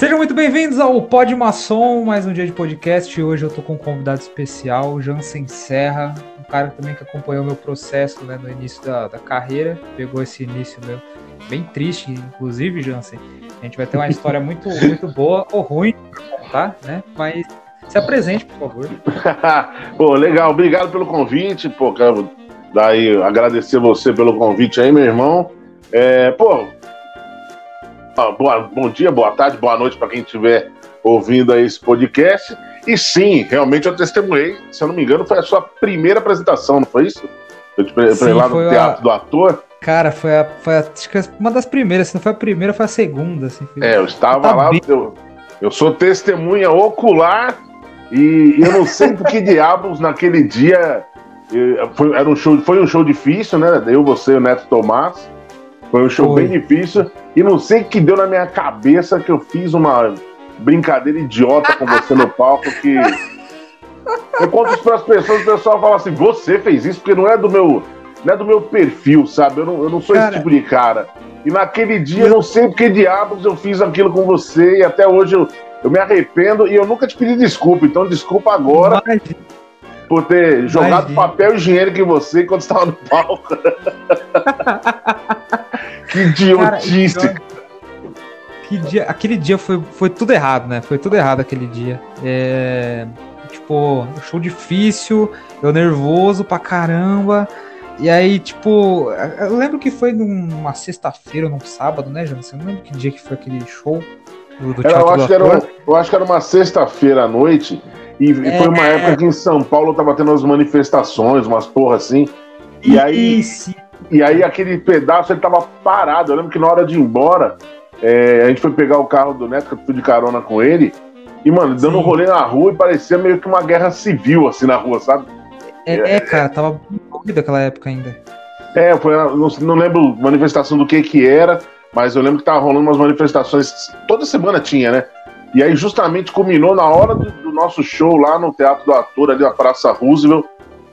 Sejam muito bem-vindos ao Pod Maçom, mais um dia de podcast. Hoje eu tô com um convidado especial, o Jansen Serra, um cara também que acompanhou meu processo né, no início da, da carreira, pegou esse início meu, bem triste, inclusive, Jansen. A gente vai ter uma história muito, muito boa ou ruim pra contar, né? Mas se apresente, por favor. pô, legal, obrigado pelo convite, pô, quero daí agradecer você pelo convite aí, meu irmão. É, pô, boa, bom dia, boa tarde, boa noite para quem estiver ouvindo aí esse podcast. E sim, realmente eu testemunhei, se eu não me engano, foi a sua primeira apresentação, não foi isso? Eu te sim, lá no Teatro a... do Ator. Cara, foi, a, foi a, acho que uma das primeiras, se não foi a primeira, foi a segunda. Assim, foi... É, eu estava lá, eu, eu sou testemunha ocular e eu não sei por que diabos naquele dia foi, era um show, foi um show difícil, né? Eu, você e o Neto Tomás. Foi um show bem difícil. E não sei o que deu na minha cabeça que eu fiz uma brincadeira idiota com você no palco que. Eu conto isso para as pessoas, o pessoal fala assim, você fez isso porque não é do meu. Não é do meu perfil, sabe? Eu não, eu não sou cara, esse tipo de cara. E naquele dia, eu não sei por que diabos eu fiz aquilo com você, e até hoje eu, eu me arrependo e eu nunca te pedi desculpa, então desculpa agora Imagina. Por ter jogado Imagina. papel higiênico em você quando estava no palco. que idiotice. Cara, que dia, aquele dia foi, foi tudo errado, né? Foi tudo errado aquele dia. É, tipo, show difícil, eu nervoso pra caramba. E aí, tipo, eu lembro que foi numa sexta-feira ou num sábado, né, João? Você não lembra que dia que foi aquele show? do, do eu, acho que era, eu acho que era uma sexta-feira à noite. E é, foi uma época que em São Paulo tava tendo umas manifestações, umas porra assim. E aí, e aí aquele pedaço ele tava parado. Eu lembro que na hora de ir embora, é, a gente foi pegar o carro do Neto, que eu fui de carona com ele. E, mano, dando Sim. um rolê na rua e parecia meio que uma guerra civil, assim, na rua, sabe? É, é cara, tava muito aquela época ainda. É, foi, não, não lembro manifestação do que que era, mas eu lembro que tava rolando umas manifestações, toda semana tinha, né? E aí justamente culminou na hora do, do nosso show lá no Teatro do Ator, ali na Praça Roosevelt,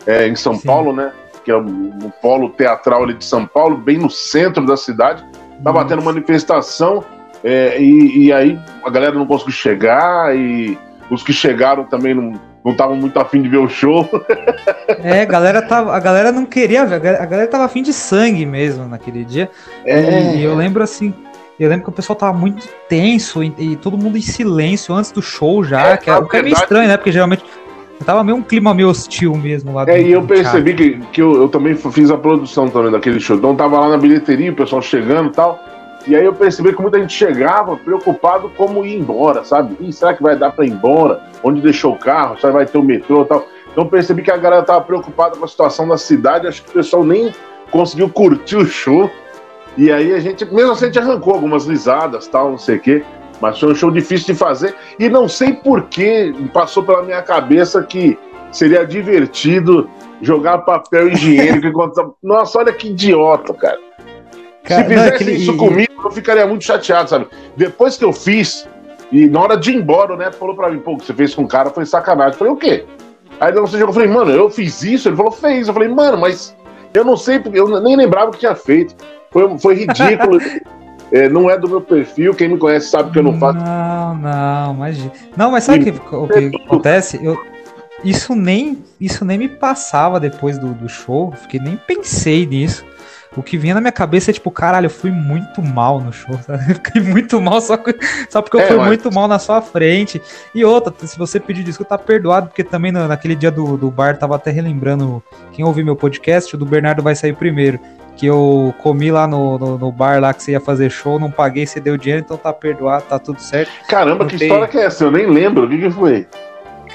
é, em São Sim. Paulo, né? Que é o, o, polo teatral ali de São Paulo, bem no centro da cidade. Tava Nossa. tendo manifestação é, e, e, aí a galera não conseguiu chegar e os que chegaram também não não estavam muito afim de ver o show. É, a galera, tava, a galera não queria ver, a galera tava afim de sangue mesmo naquele dia. É. E eu lembro assim, eu lembro que o pessoal tava muito tenso e, e todo mundo em silêncio antes do show já, é, que, é, o que é meio estranho, né? Porque geralmente tava meio um clima meio hostil mesmo lá. É, e eu percebi que, que eu, eu, também fiz a produção também daquele show. Então tava lá na bilheteria, o pessoal chegando e tal. E aí eu percebi que muita gente chegava preocupado como ir embora, sabe? Ih, será que vai dar para ir embora? Onde deixou o carro? Será que vai ter o metrô e tal? Então eu percebi que a galera tava preocupada com a situação da cidade, acho que o pessoal nem conseguiu curtir o show. E aí a gente, mesmo assim, a gente arrancou algumas risadas, tal, não sei o quê. Mas foi um show difícil de fazer. E não sei por que passou pela minha cabeça que seria divertido jogar papel higiênico enquanto. Nossa, olha que idiota, cara. cara Se fizesse não, aquele... isso comigo, eu ficaria muito chateado, sabe? Depois que eu fiz, e na hora de ir embora, o Neto falou pra mim, pô, o que você fez com o cara foi sacanagem. Eu falei, o quê? Aí você jogou, eu falei, mano, eu fiz isso? Ele falou, fez. Eu falei, mano, mas eu não sei, porque eu nem lembrava o que tinha feito. Foi, foi ridículo. é, não é do meu perfil, quem me conhece sabe que eu não faço. Não, não, imagina. Não, mas sabe que, o que acontece? Eu, isso nem, isso nem me passava depois do, do show, porque nem pensei nisso. O que vinha na minha cabeça é tipo, caralho, eu fui muito mal no show, sabe? Eu fiquei muito mal só, só porque eu é, fui mas... muito mal na sua frente. E outra, se você pedir desculpa, tá perdoado, porque também naquele dia do, do bar, tava até relembrando, quem ouviu meu podcast, o do Bernardo vai sair primeiro. Que eu comi lá no, no, no, bar lá que você ia fazer show, não paguei, você deu dinheiro, então tá perdoado, tá tudo certo. Caramba, que história que é essa? Eu nem lembro, o que que foi?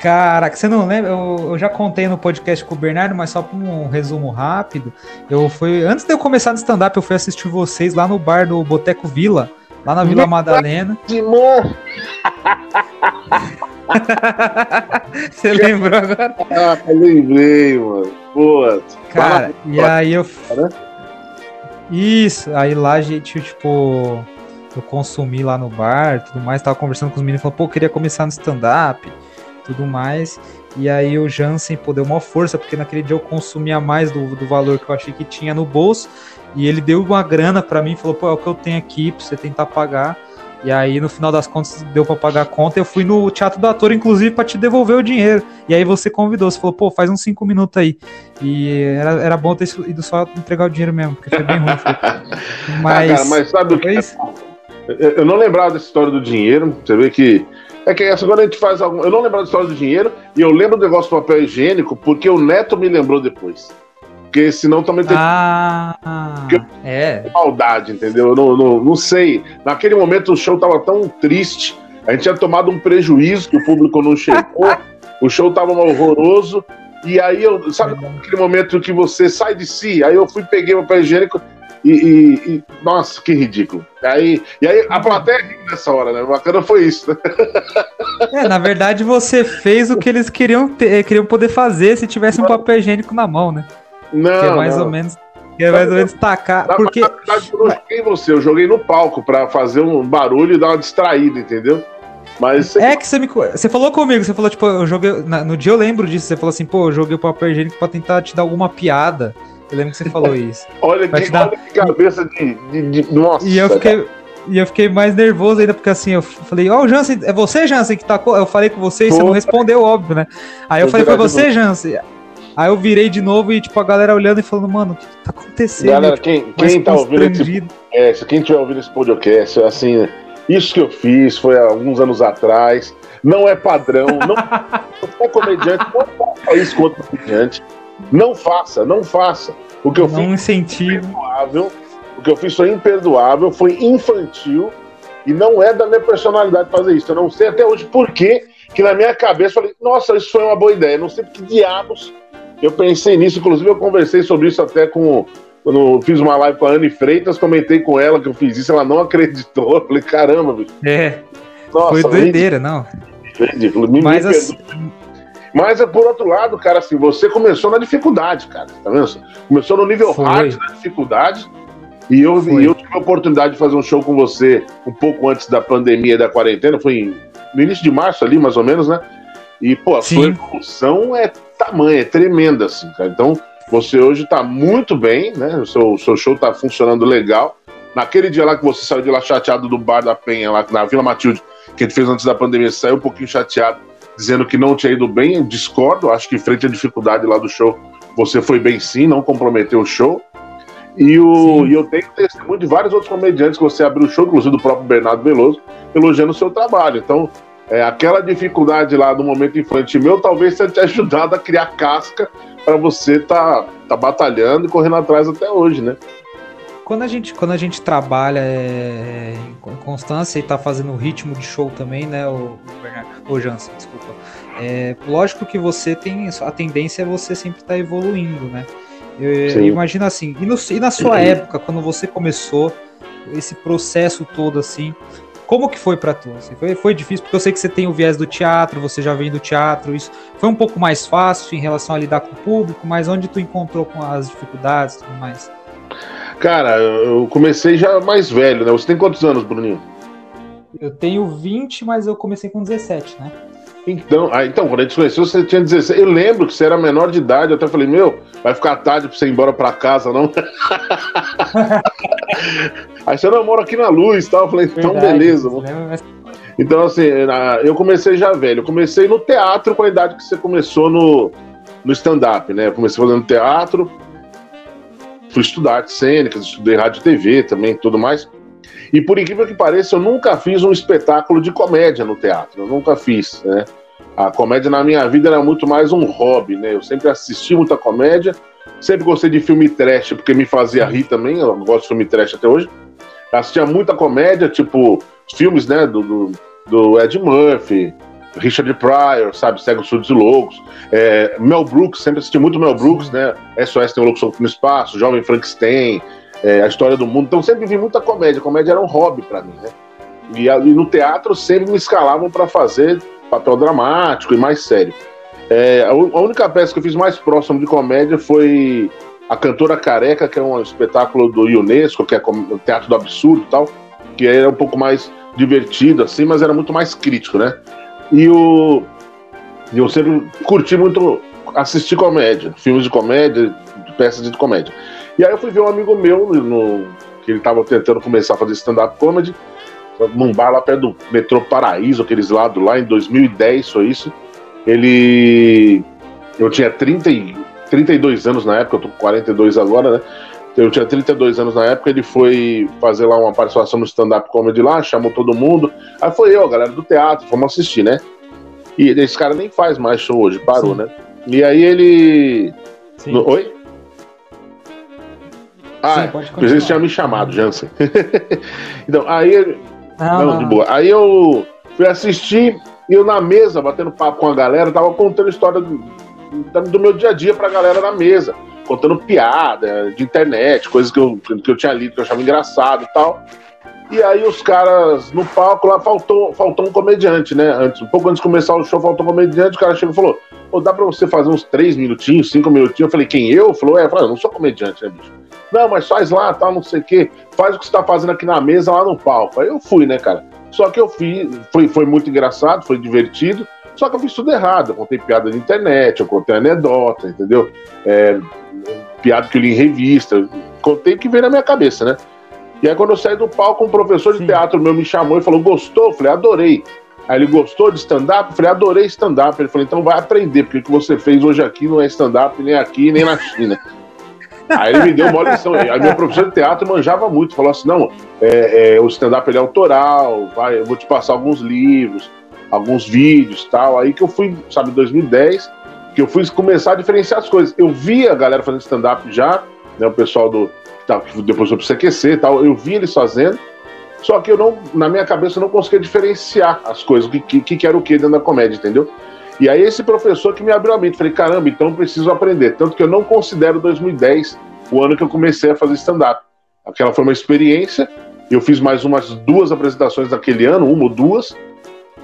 Caraca, você não lembra? Eu, eu, já contei no podcast com o Bernardo, mas só para um resumo rápido. Eu fui. Antes de eu começar no stand-up, eu fui assistir vocês lá no bar do Boteco Vila, lá na Vila Madalena. Você lembrou agora? Ah, lembrei, mano. Boa. Cara, e aí eu. Isso, aí lá a gente, tipo, eu consumi lá no bar tudo mais, tava conversando com os meninos, falou, pô, queria começar no stand-up tudo mais. E aí o Jansen pô, deu uma força, porque naquele dia eu consumia mais do, do valor que eu achei que tinha no bolso. E ele deu uma grana para mim, falou, pô, é o que eu tenho aqui pra você tentar pagar. E aí, no final das contas, deu pra pagar a conta. Eu fui no Teatro do Ator, inclusive, pra te devolver o dinheiro. E aí você convidou, você falou, pô, faz uns 5 minutos aí. E era, era bom ter ido só entregar o dinheiro mesmo, porque foi bem ruim. Mas, ah, cara, mas sabe o que? É eu não lembrava dessa história do dinheiro. Você vê que. É que essa quando a gente faz algum. Eu não lembrava da história do dinheiro e eu lembro do negócio do papel higiênico porque o neto me lembrou depois. Porque senão também tem. Ah, é. Maldade, entendeu? Eu não, não, não sei. Naquele momento o show tava tão triste. A gente tinha tomado um prejuízo que o público não chegou. o show tava horroroso. E aí eu, sabe, naquele momento que você sai de si, aí eu fui, peguei o papel higiênico e, e, e, nossa, que ridículo. Aí, e aí a plateia riu nessa hora, né? O bacana foi isso. Né? É, na verdade você fez o que eles queriam, ter, queriam poder fazer se tivesse um papel higiênico na mão, né? Não. Que é mais não. ou menos. Que é mais ou menos tacar. Na, porque... na verdade, eu não joguei você, eu joguei no palco pra fazer um barulho e dar uma distraída, entendeu? Mas É que você me. Você falou comigo, você falou, tipo, eu joguei. no dia eu lembro disso, você falou assim, pô, eu joguei o papel higiênico pra tentar te dar alguma piada. Eu lembro que você falou isso. olha, que, dar... olha que cabeça de, de, de, Nossa. E eu fiquei. E eu fiquei mais nervoso ainda, porque assim, eu falei, ó, oh, o Jansen, é você, Jansen, que tacou? Eu falei com você e você não respondeu, óbvio, né? Aí eu, eu falei, foi você, Jansen? Aí eu virei de novo e, tipo, a galera olhando e falando, mano, o que tá acontecendo? Galera, tipo, quem, quem tá ouvindo esse podcast, quem tiver ouvindo esse podcast, assim, isso que eu fiz foi há alguns anos atrás, não é padrão, não, é comediante, não faça isso contra comediante. Não faça, não faça. O que eu não fiz incentivo. O que eu fiz foi imperdoável, foi infantil e não é da minha personalidade fazer isso. Eu não sei até hoje por que, que na minha cabeça eu falei, nossa, isso foi uma boa ideia. não sei que diabos eu pensei nisso, inclusive eu conversei sobre isso até com. Quando fiz uma live com a Anne Freitas, comentei com ela que eu fiz isso, ela não acreditou. Eu falei, caramba, bicho. É. Nossa, foi doideira, não. Ridículo. Me, Mas, me assim... Mas, por outro lado, cara, assim, você começou na dificuldade, cara. Tá vendo? Começou no nível foi. hard da dificuldade. E eu, e eu tive a oportunidade de fazer um show com você um pouco antes da pandemia e da quarentena. Foi no início de março ali, mais ou menos, né? E, pô, a Sim. sua evolução é tamanha, é tremenda, assim, cara. Então, você hoje tá muito bem, né? O seu, seu show tá funcionando legal. Naquele dia lá que você saiu de lá chateado do Bar da Penha, lá na Vila Matilde, que a gente fez antes da pandemia, você saiu um pouquinho chateado, dizendo que não tinha ido bem. Eu discordo, acho que frente à dificuldade lá do show, você foi bem sim, não comprometeu o show. E, o, e eu tenho testemunho de vários outros comediantes que você abriu o show, inclusive do próprio Bernardo Veloso, elogiando o seu trabalho. Então, é, aquela dificuldade lá do momento infantil meu talvez tenha te ajudado a criar casca para você tá, tá batalhando e correndo atrás até hoje, né? Quando a gente, quando a gente trabalha é, em constância e tá fazendo ritmo de show também, né, o, o Jansen, desculpa. É, lógico que você tem a tendência é você sempre estar tá evoluindo, né? Imagino assim, e, no, e na sua época, quando você começou esse processo todo assim, como que foi para tu? Assim, foi, foi difícil, porque eu sei que você tem o viés do teatro, você já vem do teatro, isso foi um pouco mais fácil em relação a lidar com o público, mas onde tu encontrou com as dificuldades e tudo mais? Cara, eu comecei já mais velho, né? Você tem quantos anos, Bruninho? Eu tenho 20, mas eu comecei com 17, né? Então, ah, então, quando a gente conheceu, você tinha 16. Eu lembro que você era menor de idade, eu até falei, meu, vai ficar tarde pra você ir embora pra casa, não? Aí você não mora aqui na luz e tal. Eu falei, então Verdade, beleza. Então, assim, eu comecei já velho. Eu comecei no teatro com a idade que você começou no, no stand-up, né? Eu comecei fazendo teatro, fui estudar artes cênicas, estudei rádio e TV também, tudo mais. E por incrível que pareça, eu nunca fiz um espetáculo de comédia no teatro. Eu nunca fiz, né? A comédia na minha vida era muito mais um hobby, né? Eu sempre assisti muita comédia, sempre gostei de filme trash, porque me fazia rir também, eu gosto de filme trash até hoje. Assistia muita comédia, tipo, filmes, né, do, do, do Ed Murphy, Richard Pryor, sabe, Cegos, Surdos e Loucos. É, Mel Brooks, sempre assisti muito Mel Brooks, né? SOS tem um Louco no Espaço, Jovem Frankenstein, é, a história do mundo. Então sempre vi muita comédia. Comédia era um hobby para mim, né? E, e, no teatro sempre me escalavam para fazer papel dramático e mais sério. É, a, a, única peça que eu fiz mais próximo de comédia foi A Cantora Careca, que é um espetáculo do Unesco, que é o Teatro do Absurdo e tal, que era um pouco mais divertido, assim, mas era muito mais crítico, né? E o, eu sempre curti muito assistir comédia, filmes de comédia, peças de comédia. E aí eu fui ver um amigo meu, no, que ele estava tentando começar a fazer stand-up comedy, num bar lá perto do metrô Paraíso, aqueles lados lá, em 2010 foi isso. Ele. Eu tinha 30, 32 anos na época, eu tô com 42 agora, né? Eu tinha 32 anos na época, ele foi fazer lá uma participação no stand-up comedy lá, chamou todo mundo. Aí foi eu, a galera do teatro, fomos assistir, né? E esse cara nem faz mais show hoje, parou, Sim. né? E aí ele. No... Oi? Ah, Sim, tinha me chamado, Jansen. então, aí. Não, não, de boa. Aí eu fui assistir e eu na mesa, batendo papo com a galera, tava contando história do, do meu dia a dia pra galera na mesa. Contando piada de internet, coisas que eu, que eu tinha lido, que eu achava engraçado e tal. E aí os caras no palco lá faltou, faltou um comediante, né? Antes, um pouco antes de começar o show, faltou um comediante, o cara chegou e falou: Ô, dá pra você fazer uns três minutinhos, cinco minutinhos? Eu falei, quem eu? Falou, é, eu falei, eu não sou comediante, né, bicho? Não, mas faz lá, tal, não sei o quê. Faz o que você tá fazendo aqui na mesa, lá no palco. Aí eu fui, né, cara? Só que eu fiz, foi, foi muito engraçado, foi divertido, só que eu fiz tudo errado. Eu contei piada de internet, eu contei anedota, entendeu? É, piada que eu li em revista. Contei o que veio na minha cabeça, né? E aí, quando eu saí do palco, um professor de Sim. teatro meu me chamou e falou: Gostou? Eu falei: Adorei. Aí ele gostou de stand-up? Eu falei: Adorei stand-up. Ele falou: Então vai aprender, porque o que você fez hoje aqui não é stand-up nem aqui, nem na China. Aí ele me deu uma lição. Aí meu professor de teatro manjava muito, falou assim: não, é, é, o stand-up é autoral, vai, eu vou te passar alguns livros, alguns vídeos tal. Aí que eu fui, sabe, em 2010, que eu fui começar a diferenciar as coisas. Eu via a galera fazendo stand-up já, né, o pessoal do. Que depois foi pro CQC e tal, eu vi eles fazendo. Só que eu não, na minha cabeça, eu não conseguia diferenciar as coisas, o que, que, que era o que dentro da comédia, entendeu? E aí esse professor que me abriu a mente, falei, caramba, então preciso aprender. Tanto que eu não considero 2010 o ano que eu comecei a fazer stand-up. Aquela foi uma experiência, eu fiz mais umas duas apresentações naquele ano, uma ou duas,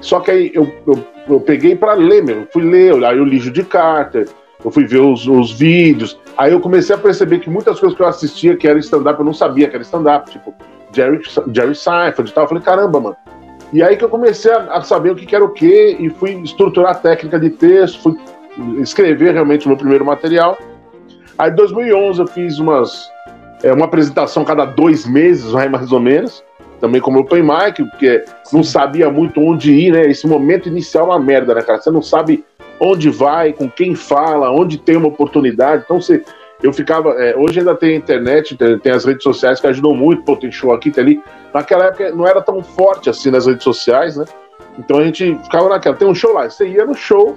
só que aí eu, eu, eu peguei para ler mesmo, fui ler, aí eu li de Carter, eu fui ver os, os vídeos, aí eu comecei a perceber que muitas coisas que eu assistia que era stand-up, eu não sabia que era stand-up, tipo Jerry, Jerry Seinfeld e tal, eu falei, caramba, mano, e aí que eu comecei a, saber o que, era o que e fui estruturar a técnica de texto, fui escrever realmente o meu primeiro material. Aí em 2011 eu fiz umas, é, uma apresentação cada dois meses, mais ou menos, também como open mic, porque não sabia muito onde ir, né? Esse momento inicial é uma merda, né, cara? Você não sabe onde vai, com quem fala, onde tem uma oportunidade. Então você eu ficava. É, hoje ainda tem internet, tem, tem, as redes sociais que ajudam muito, pô, tem show aqui, tem ali. Naquela época não era tão forte assim nas redes sociais, né? Então a gente ficava naquela, tem um show lá, você ia no show,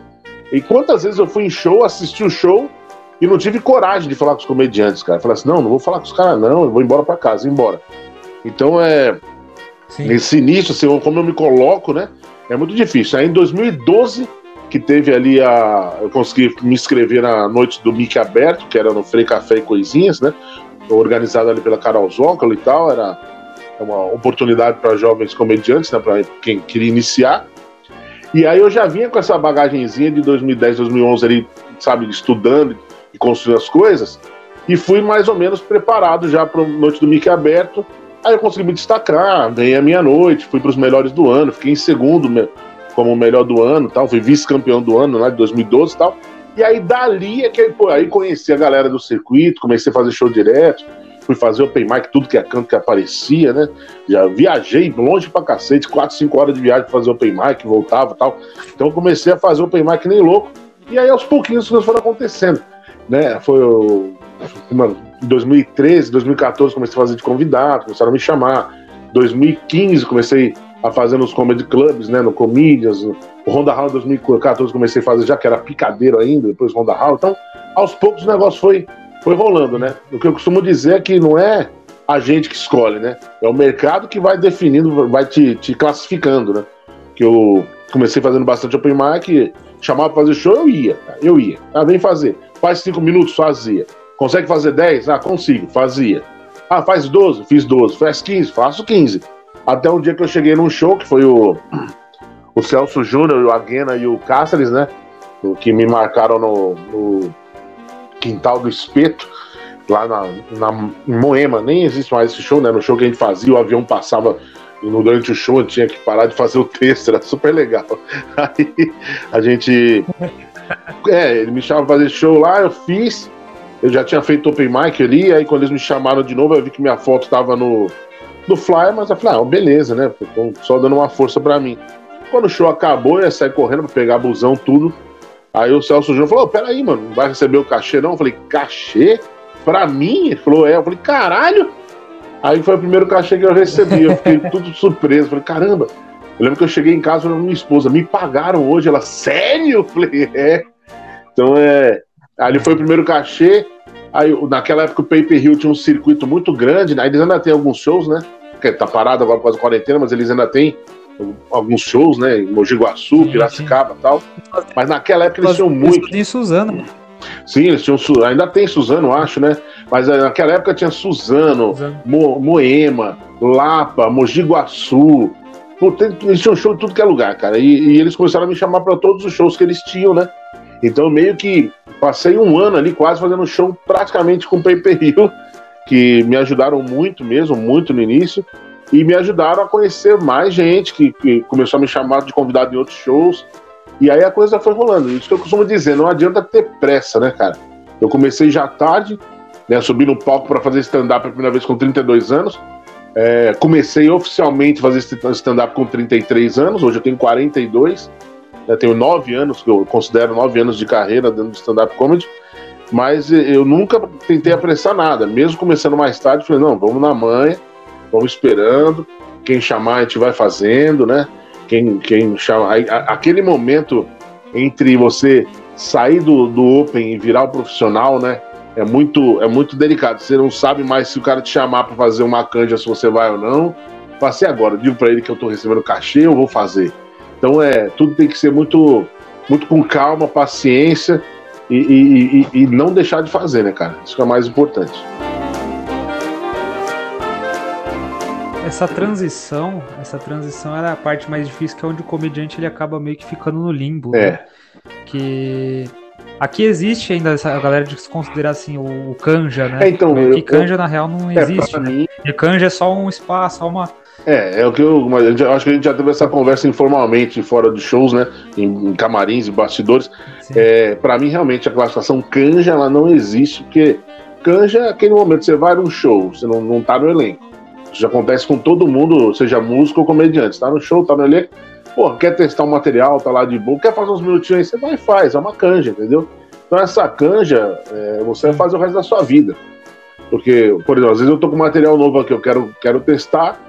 e quantas vezes eu fui em show, assisti o show e não tive coragem de falar com os comediantes, cara. falei assim, não, não vou falar com os caras, não, eu vou embora para casa, embora. Então é. Sim. Nesse início, assim, como eu me coloco, né? É muito difícil. Aí em 2012 que teve ali a. Eu consegui me inscrever na noite do Mickey Aberto, que era no Frei Café e Coisinhas, né? Organizado ali pela Carol Zócalo e tal. Era uma oportunidade para jovens comediantes, né? Para quem queria iniciar. E aí eu já vinha com essa bagagenzinha de 2010, 2011 ali, sabe, estudando e construindo as coisas. E fui mais ou menos preparado já para noite do Mickey Aberto. Aí eu consegui me destacar, ganhei a minha noite, fui para os melhores do ano, fiquei em segundo como o melhor do ano, tal, fui vice-campeão do ano lá de 2012 e tal. E aí dali é que pô, aí conheci a galera do circuito, comecei a fazer show direto, fui fazer open mic, tudo que é canto que aparecia, né? Já viajei longe pra cacete, 4, 5 horas de viagem pra fazer open mic, voltava e tal. Então comecei a fazer open mic nem louco. E aí aos pouquinhos as coisas foram acontecendo, né? Foi em 2013, 2014 comecei a fazer de convidado, começaram a me chamar. 2015 comecei a fazer nos comedy clubs, né, no Comedians, o Ronda Hall 2014 comecei a fazer já que era picadeiro ainda, depois Ronda Hall, então aos poucos o negócio foi, foi rolando, né, o que eu costumo dizer é que não é a gente que escolhe, né, é o mercado que vai definindo, vai te, te classificando, né, que eu comecei fazendo bastante open mic, chamava pra fazer show, eu ia, eu ia, ah, vem fazer, faz cinco minutos, fazia, consegue fazer dez? Ah, consigo, fazia, ah, faz 12, fiz 12, faz 15, faço 15, até um dia que eu cheguei num show, que foi o, o Celso Júnior, o Aguena e o Cáceres, né? Que me marcaram no, no quintal do espeto, lá na, na, em Moema. Nem existe mais esse show, né? No show que a gente fazia, o avião passava e durante o show eu tinha que parar de fazer o texto, era super legal. Aí a gente. É, ele me chamava pra fazer show lá, eu fiz. Eu já tinha feito open mic ali, aí quando eles me chamaram de novo, eu vi que minha foto tava no, do Fly, mas eu falei, ah, beleza, né? Só dando uma força para mim. Quando o show acabou, eu ia sair correndo pra pegar busão, tudo. Aí o Celso Júnior falou: peraí, mano, não vai receber o cachê, não? Eu falei, cachê? Pra mim? Ele falou, é. Eu falei, caralho! Aí foi o primeiro cachê que eu recebi. Eu fiquei tudo surpreso. Falei, caramba. Eu lembro que eu cheguei em casa com minha esposa, me pagaram hoje. Ela, sério? Eu falei, é. Então é. Ali foi o primeiro cachê. Aí, naquela época, o Paper Hill tinha um circuito muito grande, né? Eles ainda tem alguns shows, né? Que tá parado agora por causa da quarentena, mas eles ainda têm alguns shows, né? Em Mogi Guaçu, Piracicaba e tal. Mas naquela época eles tinham muito. Em Suzano. Sim, eles tinham. Ainda tem Suzano, acho, né? Mas eh, naquela época tinha Suzano, Mo, Moema, Lapa, Mogi Guaçu. eles tinham show em tudo que é lugar, cara. E, e eles começaram a me chamar para todos os shows que eles tinham, né? Então, meio que passei um ano ali quase fazendo show praticamente com o Paper Hill, que me ajudaram muito mesmo, muito no início, e me ajudaram a conhecer mais gente que, que começou a me chamar de convidado em outros shows. E aí a coisa foi rolando. Isso que eu costumo dizer, não adianta ter pressa, né, cara? Eu comecei já tarde, né, subi no palco para fazer stand-up a primeira vez com 32 anos. É, comecei oficialmente a fazer stand-up com 33 anos, hoje eu tenho 42. Tenho nove anos, que eu considero nove anos de carreira dentro do stand-up comedy, mas eu nunca tentei apressar nada. Mesmo começando mais tarde, falei, não, vamos na manhã, vamos esperando. Quem chamar, a gente vai fazendo, né? Quem, quem chama. Aí, aquele momento entre você sair do, do Open e virar o profissional, né? É muito, é muito delicado. Você não sabe mais se o cara te chamar para fazer uma canja, se você vai ou não. Passei agora, digo para ele que eu tô recebendo cachê, eu vou fazer. Então é, tudo tem que ser muito, muito com calma, paciência e, e, e, e não deixar de fazer, né, cara? Isso que é o mais importante. Essa transição, essa transição era a parte mais difícil, que é onde o comediante ele acaba meio que ficando no limbo. É. Né? Que Aqui existe ainda essa galera de se considerar assim o, canja, né? É, então, que eu, canja eu, na real não é, existe. Né? Mim... E canja é só um espaço, só uma, é, é o que eu, eu acho que a gente já teve essa conversa informalmente fora dos shows, né? Em, em camarins e bastidores. É, para mim, realmente, a classificação canja ela não existe, porque canja é aquele momento que você vai num show, você não, não tá no elenco. Isso já acontece com todo mundo, seja músico ou comediante. Tá no show, tá no elenco, pô, quer testar um material, tá lá de boa, quer fazer uns minutinhos aí, você vai e faz, é uma canja, entendeu? Então essa canja, é, você vai fazer o resto da sua vida. Porque, por exemplo, às vezes eu tô com material novo aqui, eu quero, quero testar,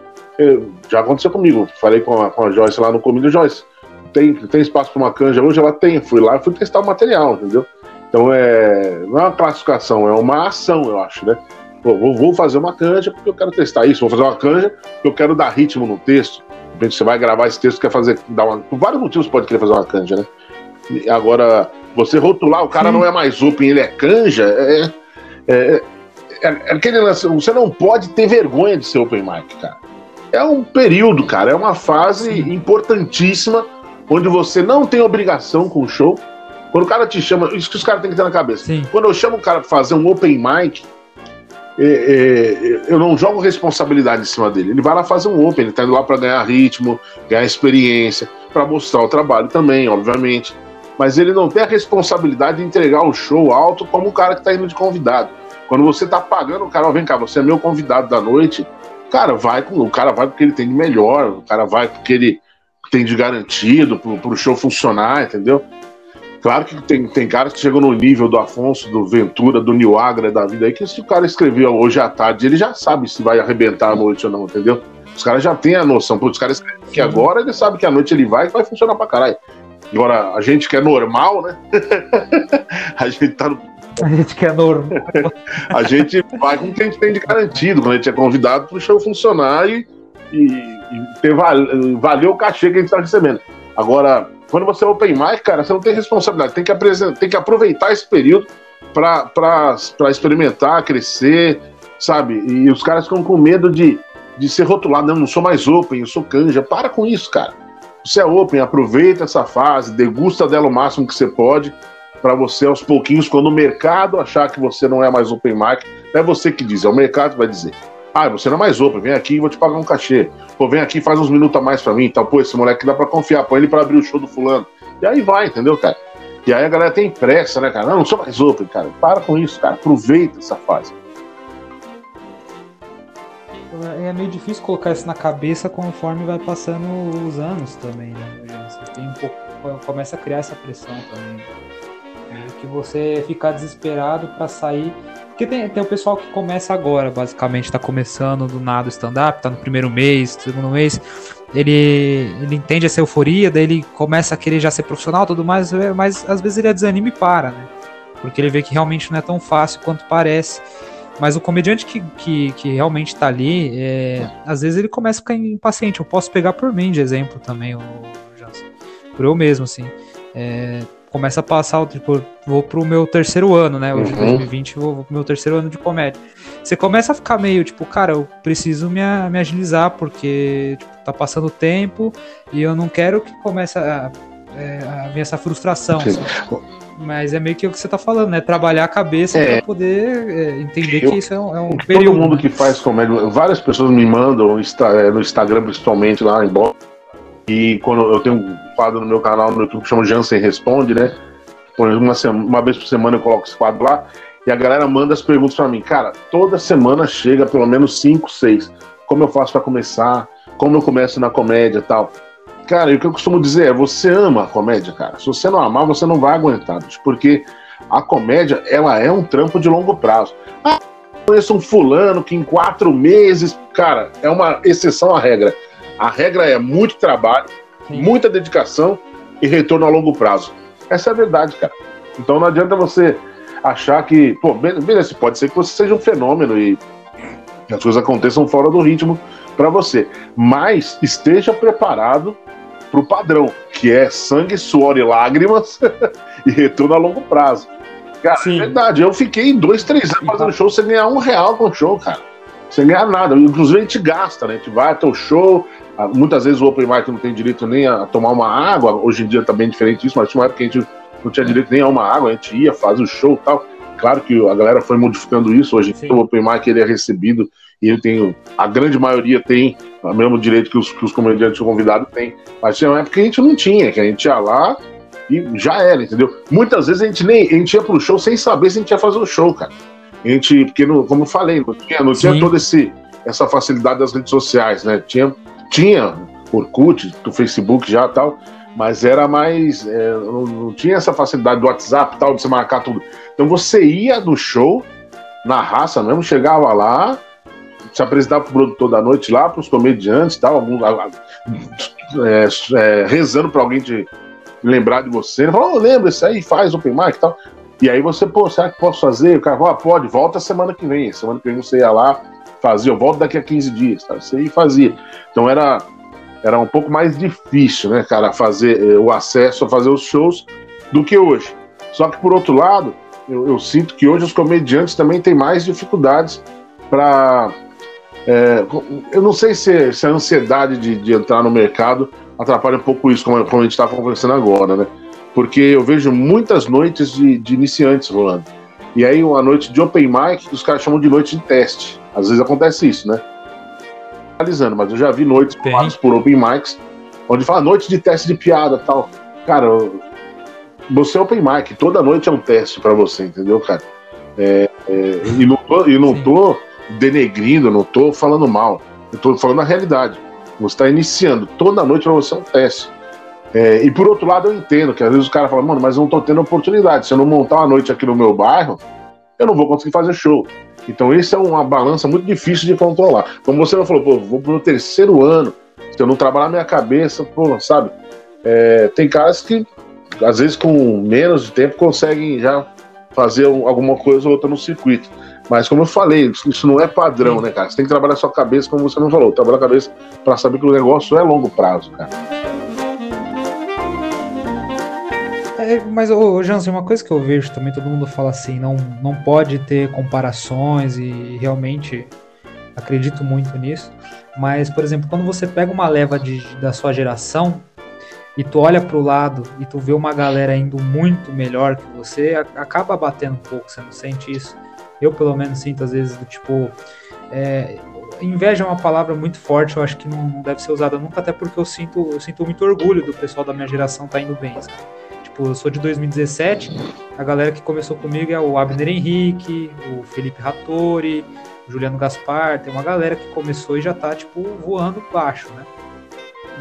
já aconteceu comigo. Falei com a, com a Joyce lá no Comida Joyce. Tem, tem espaço para uma canja hoje? Ela tem. Fui lá e fui testar o material, entendeu? Então é, não é uma classificação, é uma ação, eu acho, né? Pô, vou, vou, fazer uma canja porque eu quero testar isso, vou fazer uma canja porque eu quero dar ritmo no texto. De repente você vai gravar esse texto, quer fazer, dar uma, por vários motivos pode querer fazer uma canja, né? E agora, você rotular, o cara Sim. não é mais open, ele é canja, é, é, é, é aquele lance, você não pode ter vergonha de ser open mic, cara é um período, cara, é uma fase Sim. importantíssima onde você não tem obrigação com o show. Quando o cara te chama, isso que os caras têm que ter na cabeça. Sim. Quando eu chamo o cara pra fazer um open mic, é, é, eu não jogo responsabilidade em cima dele. Ele vai lá fazer um open, ele tá indo lá para ganhar ritmo, ganhar experiência, para mostrar o trabalho também, obviamente. Mas ele não tem a responsabilidade de entregar o show alto como o cara que tá indo de convidado. Quando você tá pagando o cara, ó, vem cá, você é meu convidado da noite, Cara, vai, o cara vai porque ele tem de melhor, o cara vai porque ele tem de garantido pro, pro show funcionar, entendeu? Claro que tem, tem caras que chegam no nível do Afonso, do Ventura, do Niagra da vida aí, que se o cara escreveu hoje à tarde, ele já sabe se vai arrebentar a noite ou não, entendeu? Os caras já têm a noção. Os caras escrevem que agora ele sabe que a noite ele vai e vai funcionar pra caralho. Agora, a gente que é normal, né? a gente tá no a gente quer normal. a gente vai com o que a gente tem de garantido, quando a gente é convidado para o show funcionar e, e, e ter val, valeu o cachê que a gente está recebendo. Agora, quando você é open mic, cara, você não tem responsabilidade, tem que, apresentar, tem que aproveitar esse período para experimentar, crescer, sabe? E os caras ficam com medo de, de ser rotulado, não, não sou mais open, eu sou canja. Para com isso, cara. Você é open, aproveita essa fase, degusta dela o máximo que você pode para você aos pouquinhos, quando o mercado achar que você não é mais open mic, é você que diz, é o mercado que vai dizer. Ah, você não é mais open, vem aqui e vou te pagar um cachê. Pô, vem aqui e faz uns minutos a mais para mim tal. Pô, esse moleque dá para confiar, põe ele para abrir o show do fulano. E aí vai, entendeu, cara? E aí a galera tem pressa, né, cara? Não, não sou mais open, cara. Para com isso, cara. Aproveita essa fase. é meio difícil colocar isso na cabeça conforme vai passando os anos também, né? Você tem um pouco, começa a criar essa pressão também. Que você ficar desesperado para sair. Porque tem, tem o pessoal que começa agora, basicamente, tá começando do nada o stand-up, tá no primeiro mês, segundo mês. Ele, ele entende essa euforia, daí ele começa a querer já ser profissional tudo mais, mas às vezes ele desanima e para, né? Porque ele vê que realmente não é tão fácil quanto parece. Mas o comediante que, que, que realmente tá ali, é, às vezes ele começa a ficar impaciente. Eu posso pegar por mim de exemplo também, o Jansen. Por eu mesmo, assim. É, começa a passar, tipo, vou pro meu terceiro ano, né? Hoje, uhum. 2020, vou, vou pro meu terceiro ano de comédia. Você começa a ficar meio, tipo, cara, eu preciso me, me agilizar, porque tipo, tá passando tempo e eu não quero que comece a, é, a vir essa frustração. Assim. Mas é meio que o que você tá falando, né? Trabalhar a cabeça é, para poder é, entender eu, que isso é um, é um período. Todo mundo que faz comédia, várias pessoas me mandam é, no Instagram, principalmente lá em Boston. E quando eu tenho quadro no meu canal no YouTube que chama Jansen Responde, né? Por uma, uma vez por semana eu coloco esse quadro lá. E a galera manda as perguntas para mim. Cara, toda semana chega pelo menos 5, 6. Como eu faço para começar? Como eu começo na comédia e tal? Cara, e o que eu costumo dizer é: você ama a comédia, cara. Se você não amar, você não vai aguentar, porque a comédia ela é um trampo de longo prazo. Ah, conheço um fulano que em quatro meses, cara, é uma exceção à regra. A regra é muito trabalho, Sim. muita dedicação e retorno a longo prazo. Essa é a verdade, cara. Então não adianta você achar que, pô, beleza, pode ser que você seja um fenômeno e as coisas aconteçam fora do ritmo para você, mas esteja preparado para o padrão, que é sangue, suor e lágrimas e retorno a longo prazo. Cara, Sim. é verdade. Eu fiquei dois, três anos fazendo show sem ganhar um real com o show, cara. Sem ganhar nada. Inclusive a gente gasta, né? A gente vai até o show. Ah, muitas vezes o Open Mic não tem direito nem a tomar uma água. Hoje em dia tá bem diferente isso, mas tinha uma época que a gente não tinha direito nem a uma água. A gente ia, fazia o show e tal. Claro que a galera foi modificando isso. Hoje em dia o Open Mic ele é recebido e eu tenho, a grande maioria tem o mesmo direito que os, que os comediantes convidados têm. Mas tinha uma época que a gente não tinha, que a gente ia lá e já era, entendeu? Muitas vezes a gente nem a gente ia pro show sem saber se a gente ia fazer o show, cara. A gente, porque não, como eu falei, não tinha, não tinha toda essa facilidade das redes sociais, né? Tinha, tinha Orkut, do Facebook já tal, mas era mais. É, não, não, tinha essa facilidade do WhatsApp tal, de você marcar tudo. Então você ia no show, na raça mesmo, chegava lá, se apresentava pro produtor da noite lá, pros comediantes tal, é, é, rezando pra alguém te lembrar de você. Ele falou, oh, lembra isso aí, faz open mic e tal. E aí você, pô, será que posso fazer? O cara falou, ah, pode, volta semana que vem. Semana que vem você ia lá, fazia, eu volto daqui a 15 dias? Você ia fazia. Então era, era um pouco mais difícil, né, cara, fazer eh, o acesso a fazer os shows do que hoje. Só que por outro lado, eu, eu sinto que hoje os comediantes também têm mais dificuldades para é, eu não sei se, se a ansiedade de, de, entrar no mercado atrapalha um pouco isso, como, como a gente está conversando agora, né? Porque eu vejo muitas noites de, de, iniciantes rolando. E aí, uma noite de open mic, os caras chamam de noite de teste. Às vezes acontece isso, né? Analisando, mas eu já vi noites por open mics, onde fala noite de teste de piada tal. Cara, você é open mic, toda noite é um teste para você, entendeu, cara? É, é, e não tô, e não tô denegrindo, não estou falando mal. Eu estou falando a realidade. Você está iniciando. Toda noite para você é um teste. É, e por outro lado, eu entendo que às vezes o cara fala, mano, mas eu não estou tendo oportunidade. Se eu não montar uma noite aqui no meu bairro, eu não vou conseguir fazer show. Então, isso é uma balança muito difícil de controlar. Como você não falou, pô, vou pro terceiro ano. Se eu não trabalhar minha cabeça, pô, sabe? É, tem caras que, às vezes, com menos de tempo, conseguem já fazer alguma coisa ou outra no circuito. Mas como eu falei, isso não é padrão, né, cara? Você tem que trabalhar a sua cabeça, como você não falou, trabalhar a cabeça para saber que o negócio é longo prazo, cara. É, mas, ô, Jansen, uma coisa que eu vejo também, todo mundo fala assim, não, não pode ter comparações e realmente acredito muito nisso. Mas, por exemplo, quando você pega uma leva de, da sua geração e tu olha para o lado e tu vê uma galera indo muito melhor que você, acaba batendo um pouco, você não sente isso? eu pelo menos sinto às vezes do tipo. É, inveja é uma palavra muito forte, eu acho que não, não, deve ser usada nunca, até porque eu sinto, eu sinto muito orgulho do pessoal da minha geração tá indo bem, sabe? Tipo, eu sou de 2017, a galera que começou comigo é o Abner Henrique, o Felipe Rattori, Juliano Gaspar, tem uma galera que começou e já tá, tipo, voando baixo, né?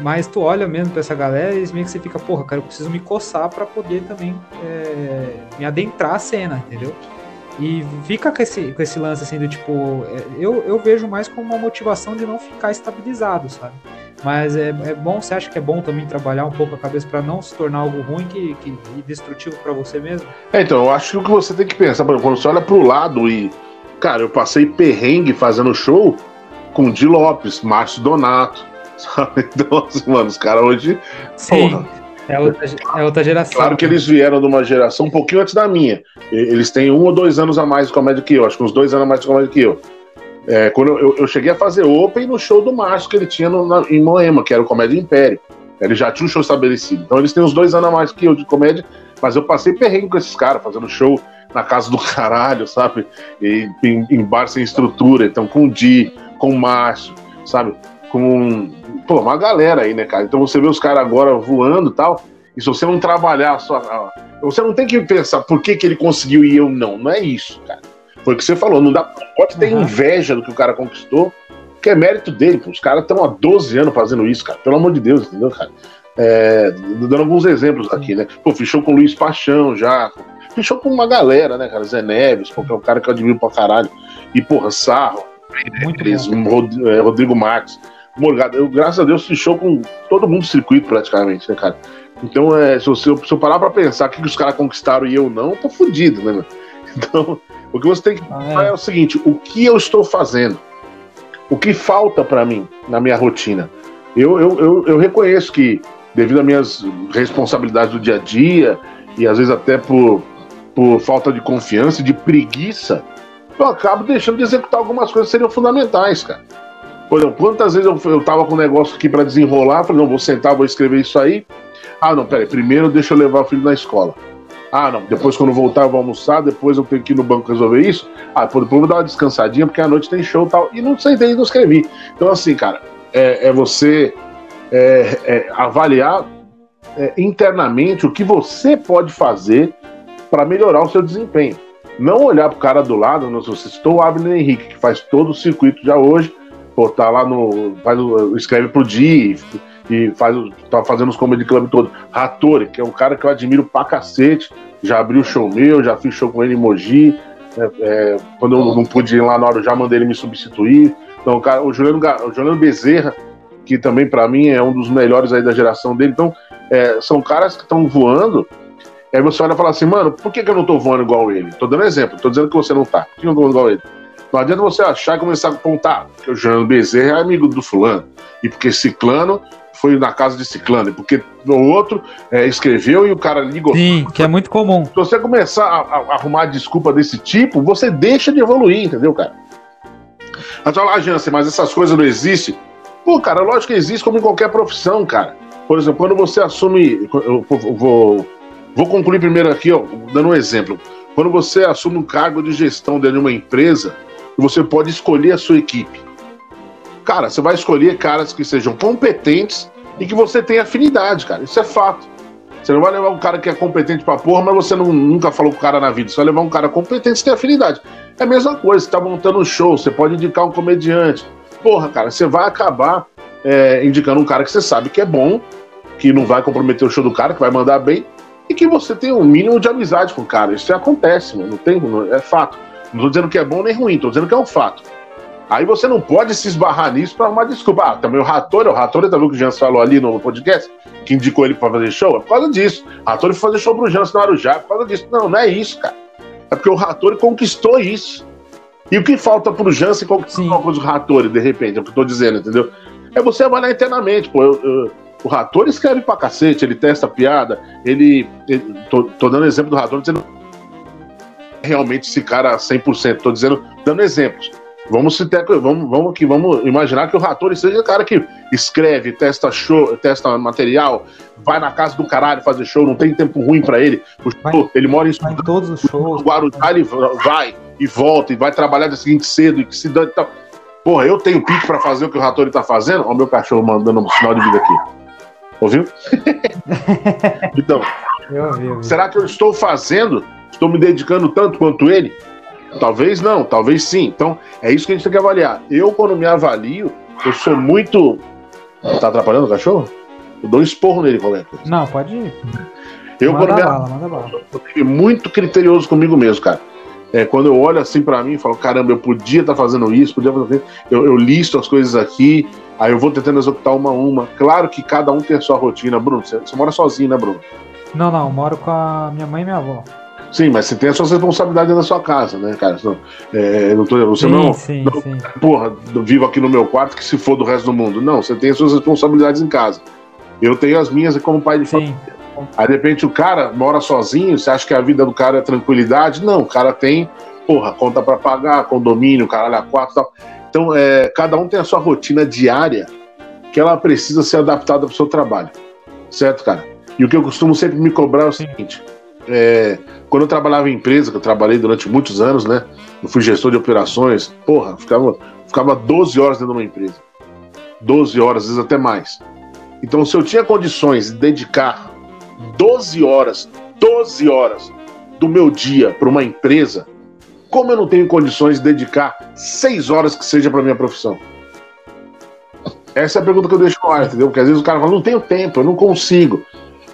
Mas tu olha mesmo pra essa galera e meio que você fica, porra, cara, eu preciso me coçar para poder também é, me adentrar a cena, entendeu? E fica com esse, com esse lance assim do tipo. É, eu, eu vejo mais como uma motivação de não ficar estabilizado, sabe? Mas é, é bom, você acha que é bom também trabalhar um pouco a cabeça para não se tornar algo ruim que, que, e destrutivo para você mesmo? É, então, eu acho que o que você tem que pensar, quando você olha pro lado e. Cara, eu passei perrengue fazendo show com Di Lopes, Márcio Donato, sabe? Então, assim, mano, os caras hoje. Sim. Porra, é outra, é outra geração. Claro que eles vieram de uma geração um pouquinho antes da minha. Eles têm um ou dois anos a mais de comédia que eu, acho que uns dois anos a mais de comédia que eu. É, quando eu, eu, cheguei a fazer open no show do Márcio que ele tinha no, na, em Moema, que era o Comédia Império. Ele já tinha um show estabelecido. Então eles têm uns dois anos a mais que eu de comédia, mas eu passei perrengue com esses caras, fazendo show na casa do caralho, sabe? E, em, em bar sem estrutura. Então com o Di, com o Márcio, sabe? Com pô, uma galera aí, né, cara? Então você vê os caras agora voando e tal, e se você não trabalhar a sua. Você não tem que pensar por que, que ele conseguiu e eu não. Não é isso, cara. Foi o que você falou, não dá. Pode ter uhum. inveja do que o cara conquistou, que é mérito dele, pô. Os caras estão há 12 anos fazendo isso, cara. Pelo amor de Deus, entendeu, cara? É, dando alguns exemplos aqui, né? Pô, fechou com o Luiz Paixão já. Fechou com uma galera, né, cara? Zé Neves, porque é um cara que eu admiro pra caralho. E, porra, Sarro, Muito é, Rodrigo Marques. Morgado, eu, graças a Deus, fechou com todo mundo do circuito praticamente, né, cara? Então, é, se, eu, se eu parar pra pensar o que, que os caras conquistaram e eu não, eu tô fudido, né, meu? Então, o que você tem que ah, é. é o seguinte: o que eu estou fazendo? O que falta para mim na minha rotina? Eu, eu, eu, eu, reconheço que, devido às minhas responsabilidades do dia a dia, e às vezes até por, por falta de confiança, de preguiça, eu acabo deixando de executar algumas coisas que seriam fundamentais, cara. Por exemplo, quantas vezes eu, eu tava com um negócio aqui para desenrolar, falei, não, vou sentar, vou escrever isso aí. Ah, não, peraí, primeiro deixa eu levar o filho na escola. Ah, não, depois quando voltar eu vou almoçar, depois eu tenho que ir no banco resolver isso. Ah, depois eu vou dar uma descansadinha, porque à noite tem show e tal. E não sentei e não escrevi. Então, assim, cara, é, é você é, é avaliar é, internamente o que você pode fazer para melhorar o seu desempenho. Não olhar pro cara do lado, não, você citou o Abner Henrique, que faz todo o circuito já hoje, pô, tá lá no. Faz, escreve pro Di e faz, tá fazendo os comedy club todo. Rattori, que é um cara que eu admiro pra cacete, já abriu show meu, já fiz show com ele em Mogi. É, é, quando eu não pude ir lá na hora, eu já mandei ele me substituir. Então, o, cara, o, Juliano, o Juliano Bezerra, que também para mim é um dos melhores aí da geração dele. Então, é, são caras que estão voando. Aí você olha e fala assim, mano, por que, que eu não tô voando igual ele? Tô dando exemplo, tô dizendo que você não tá. Por que eu não tô voando igual ele? Não adianta você achar e começar a apontar, porque o Juliano Bezerra é amigo do fulano, e porque Ciclano foi na casa de Ciclano, porque o outro é, escreveu e o cara ligou. Sim, que é muito comum. Se você começar a, a arrumar desculpa desse tipo, você deixa de evoluir, entendeu, cara? Mas fala, ah, Jansen, mas essas coisas não existem. Pô, cara, lógico que existe como em qualquer profissão, cara. Por exemplo, quando você assume. Eu vou, vou concluir primeiro aqui, ó, dando um exemplo. Quando você assume um cargo de gestão dentro de uma empresa, você pode escolher a sua equipe. Cara, você vai escolher caras que sejam competentes e que você tenha afinidade, cara. Isso é fato. Você não vai levar um cara que é competente pra porra, mas você não, nunca falou com o cara na vida. Você vai levar um cara competente que tem afinidade. É a mesma coisa, você tá montando um show, você pode indicar um comediante. Porra, cara, você vai acabar é, indicando um cara que você sabe que é bom, que não vai comprometer o show do cara, que vai mandar bem, e que você tem um mínimo de amizade com o cara. Isso acontece, mano. Não tem, é fato. Não tô dizendo que é bom nem ruim, tô dizendo que é um fato. Aí você não pode se esbarrar nisso para uma desculpa. Ah, também o Rator, o Rator, tá vendo que o Jans falou ali no podcast, que indicou ele para fazer show? É por causa disso. O Rator foi fazer show pro Jans no Arujá, é por causa disso. Não, não é isso, cara. É porque o Rator conquistou isso. E o que falta pro Jansen conquistar uma coisa do Rator, de repente, é o que eu tô dizendo, entendeu? É você avaliar internamente, pô. Eu, eu, o Rator escreve pra cacete, ele testa piada, ele. ele tô, tô, dando exemplo do Rator, dizendo realmente esse cara 100%. Tô dizendo, dando exemplos. Vamos, citar, vamos, vamos, aqui, vamos imaginar que o Ratori seja o cara que escreve, testa show, testa material, vai na casa do caralho fazer show, não tem tempo ruim para ele. Show, ele mora em, em todos os shows. No Guarujá, ele vai e volta e vai trabalhar de seguinte cedo e que se dá e tal. Porra, eu tenho pique para fazer o que o Ratori tá fazendo? Olha o meu cachorro mandando um sinal de vida aqui. Ouviu? então, eu vi, eu vi. será que eu estou fazendo? Estou me dedicando tanto quanto ele? Talvez não, talvez sim. Então, é isso que a gente tem que avaliar. Eu, quando me avalio, eu sou muito. Tá atrapalhando o cachorro? Eu dou um esporro nele qualquer coisa. Não, pode ir. Eu, manda quando bala, me... manda bala. Eu muito criterioso comigo mesmo, cara. É, quando eu olho assim para mim e falo, caramba, eu podia estar tá fazendo isso, podia fazer isso, eu, eu, listo as coisas aqui, aí eu vou tentando executar uma a uma. Claro que cada um tem a sua rotina. Bruno, você, você mora sozinho, né, Bruno? Não, não, eu moro com a minha mãe e minha avó. Sim, mas você tem as suas responsabilidades na sua casa, né, cara? Não, é, não tô, você sim, não, sim, não sim. porra, vivo aqui no meu quarto que se for do resto do mundo. Não, você tem as suas responsabilidades em casa. Eu tenho as minhas como pai de família. Aí de repente o cara mora sozinho, você acha que a vida do cara é tranquilidade? Não, o cara tem, porra, conta para pagar, condomínio, caralho, a quatro e tal. Então, é, cada um tem a sua rotina diária que ela precisa ser adaptada para o seu trabalho. Certo, cara? E o que eu costumo sempre me cobrar é o seguinte: é, quando eu trabalhava em empresa, que eu trabalhei durante muitos anos, né? Eu fui gestor de operações, porra, ficava, ficava 12 horas dentro de uma empresa. 12 horas, às vezes até mais. Então, se eu tinha condições de dedicar 12 horas, 12 horas do meu dia para uma empresa, como eu não tenho condições de dedicar 6 horas que seja para minha profissão? Essa é a pergunta que eu deixo no ar, entendeu? Porque às vezes o cara fala, não tenho tempo, eu não consigo.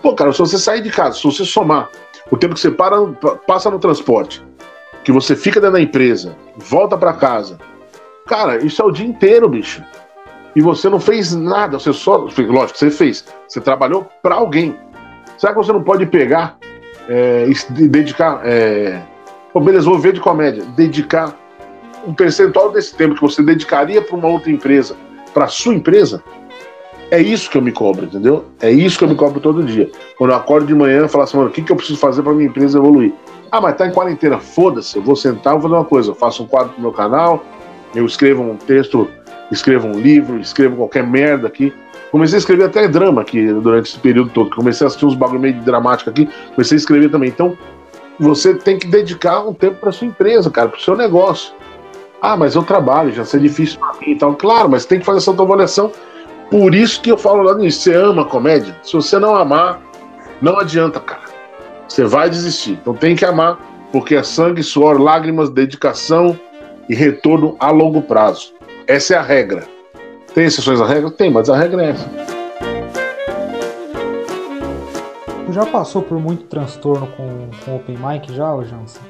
Pô, cara, se você sair de casa, se você somar o tempo que você para, passa no transporte, que você fica dentro da empresa, volta para casa, cara, isso é o dia inteiro, bicho. E você não fez nada, você só. Lógico, você fez. Você trabalhou para alguém. Será que você não pode pegar é, e dedicar. É... Pô, beleza, vou ver de comédia. Dedicar um percentual desse tempo que você dedicaria para uma outra empresa, para sua empresa? É isso que eu me cobro, entendeu? É isso que eu me cobro todo dia. Quando eu acordo de manhã e falo assim, mano, o que, que eu preciso fazer para minha empresa evoluir? Ah, mas tá em quarentena, foda-se, eu vou sentar, vou fazer uma coisa, eu faço um quadro pro meu canal, eu escrevo um texto, escrevo um livro, escrevo qualquer merda aqui. Comecei a escrever até drama aqui durante esse período todo. Comecei a assistir uns bagulho meio dramático aqui, comecei a escrever também. Então, você tem que dedicar um tempo para sua empresa, cara, para o seu negócio. Ah, mas eu trabalho, já sei difícil para mim. Então, claro, mas tem que fazer essa avaliação. Por isso que eu falo lá início, você ama comédia? Se você não amar, não adianta, cara. Você vai desistir. Então tem que amar, porque é sangue, suor, lágrimas, dedicação e retorno a longo prazo. Essa é a regra. Tem exceções à regra? Tem, mas a regra é essa. Tu já passou por muito transtorno com, com Open Mic já, Jansen?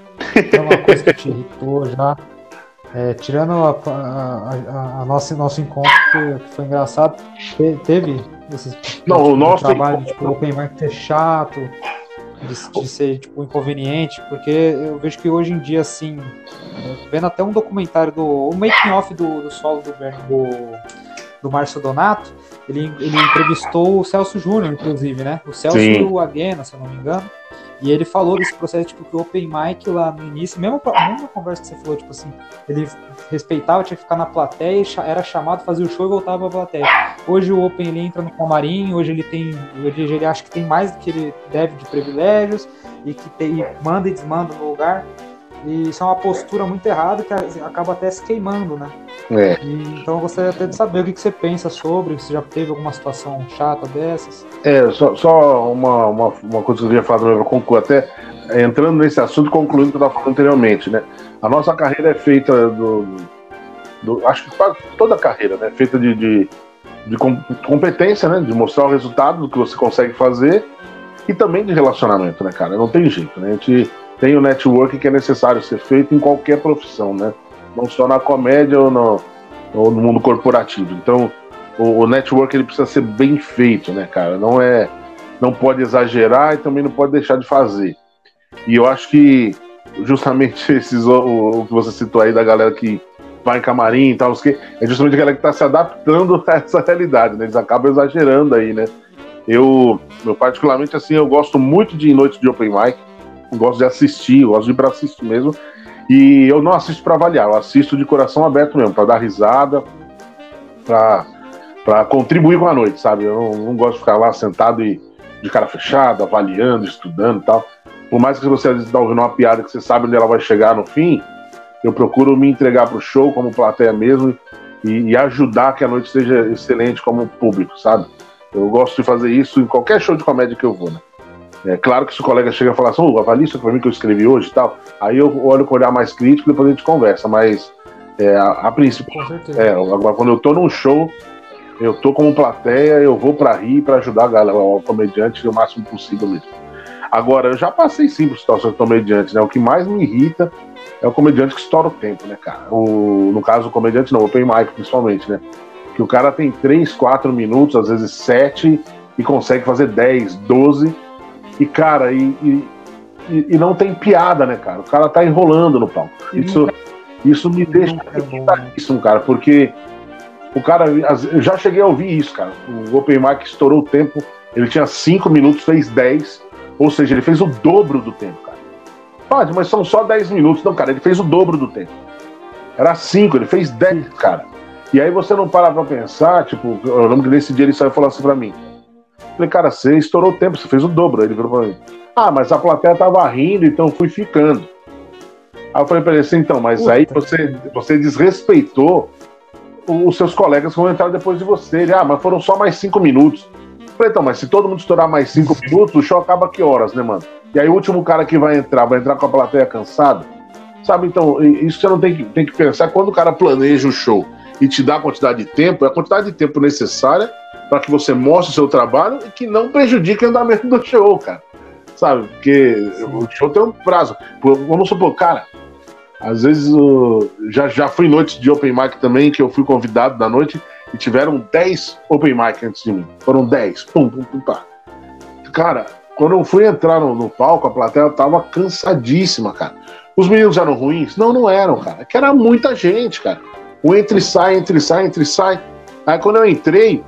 É uma coisa que te irritou já? É, tirando a, a, a, a nosso, nosso encontro, que foi engraçado, teve esses não, tipo, o nosso trabalho, tipo, Open Mic ser chato, de, de, ser tipo, inconveniente, porque eu vejo que hoje em dia, assim, vendo até um documentário do o making off do, do solo do, do, do Márcio Donato, ele, ele entrevistou o Celso Júnior, inclusive, né? O Celso Sim. e o Aguena, se eu não me engano. E ele falou desse processo, tipo, que o Open Mic lá no início, mesmo a mesma conversa que você falou, tipo assim, ele respeitava, tinha que ficar na plateia, era chamado, fazia o show e voltava pra plateia. Hoje o Open ele entra no camarim, hoje ele tem, hoje ele acha que tem mais do que ele deve de privilégios e que tem, e manda e desmanda no lugar. E isso é uma postura muito errada que acaba até se queimando, né? É. E, então eu gostaria até de saber o que, que, você pensa sobre, se já teve alguma situação chata dessas. É, só, só uma, uma, uma, coisa que eu queria falar também para concluir, até entrando nesse assunto, concluindo o que eu estava falando anteriormente, né? A nossa carreira é feita do. do acho que toda a carreira, né? Feita de, de, de competência, né? De mostrar o resultado do que você consegue fazer e também de relacionamento, né, cara? Não tem jeito, né? A gente tem o network que é necessário ser feito em qualquer profissão, né? Não só na comédia ou no, ou no mundo corporativo. Então, o, o, network ele precisa ser bem feito, né, cara? Não é, não pode exagerar e também não pode deixar de fazer. E eu acho que justamente esses o, o que você citou aí da galera que vai em camarim e tal, que é justamente a galera que está se adaptando a essa realidade, né? Eles acabam exagerando aí, né? Eu, eu particularmente assim, eu gosto muito de noite de open mic gosto de assistir, gosto de ir para assistir mesmo. E eu não assisto para avaliar, eu assisto de coração aberto mesmo, para dar risada, para contribuir com a noite, sabe? Eu não, não, gosto de ficar lá sentado e de cara fechada, avaliando, estudando e tal. Por mais que você está ouvindo uma piada que você sabe onde ela vai chegar no fim, eu procuro me entregar para o show como plateia mesmo e, e, ajudar que a noite seja excelente como público, sabe? Eu gosto de fazer isso em qualquer show de comédia que eu vou, né? É claro que se o colega chega e fala assim, oh, avalia isso pra mim que eu escrevi hoje e tal, aí eu olho com olhar mais crítico e depois a gente conversa, mas é, a, a princípio. É, agora quando eu tô num show, eu tô como plateia, eu vou para rir, para ajudar a galera, o comediante o máximo possível mesmo. Agora, eu já passei sim por situações de comediante, né? O que mais me irrita é o comediante que estoura o tempo, né, cara? O, no caso, o comediante não, o open mic principalmente, né? Que o cara tem 3, 4 minutos, às vezes 7, e consegue fazer 10, 12 e, cara, e, e, e, não tem piada, né, cara? O cara tá enrolando no palco. Isso, isso me deixa irritadíssimo, cara, porque o cara. Eu já cheguei a ouvir isso, cara. O Open Mic estourou o tempo, ele tinha 5 minutos, fez 10, ou seja, ele fez o dobro do tempo, cara. Pode, mas são só 10 minutos. Não, cara, ele fez o dobro do tempo. Era 5, ele fez 10, cara. E aí você não para pra pensar, tipo, eu lembro que nesse dia ele saiu e falou assim pra mim. Falei, cara, você estourou o tempo, você fez o dobro. Aí ele virou pra mim. Ah, mas a plateia tava rindo, então fui ficando. Aí eu falei pra ele assim, então, mas Puta. aí você, você desrespeitou os seus colegas que vão entrar depois de você. Ele, ah, mas foram só mais cinco minutos. Eu falei, então, mas se todo mundo estourar mais cinco minutos, o show acaba que horas, né, mano? E aí o último cara que vai entrar, vai entrar com a plateia cansada. Sabe, então, isso você não tem que, tem que pensar. Quando o cara planeja o show e te dá a quantidade de tempo, é a quantidade de tempo necessária para que você mostre o seu trabalho e que não prejudique o andamento do show, cara. Sabe? Porque o show tem um prazo. Vamos supor, cara, às vezes já, já fui noites de open mic também, que eu fui convidado da noite e tiveram 10 open mic antes de mim. Foram 10. Pum, pum, pum, pá. Cara, quando eu fui entrar no, no palco, a plateia tava cansadíssima, cara. Os meninos eram ruins? Não, não eram, cara. É que era muita gente, cara. O entre sai, entre sai, entre sai. Aí quando eu entrei,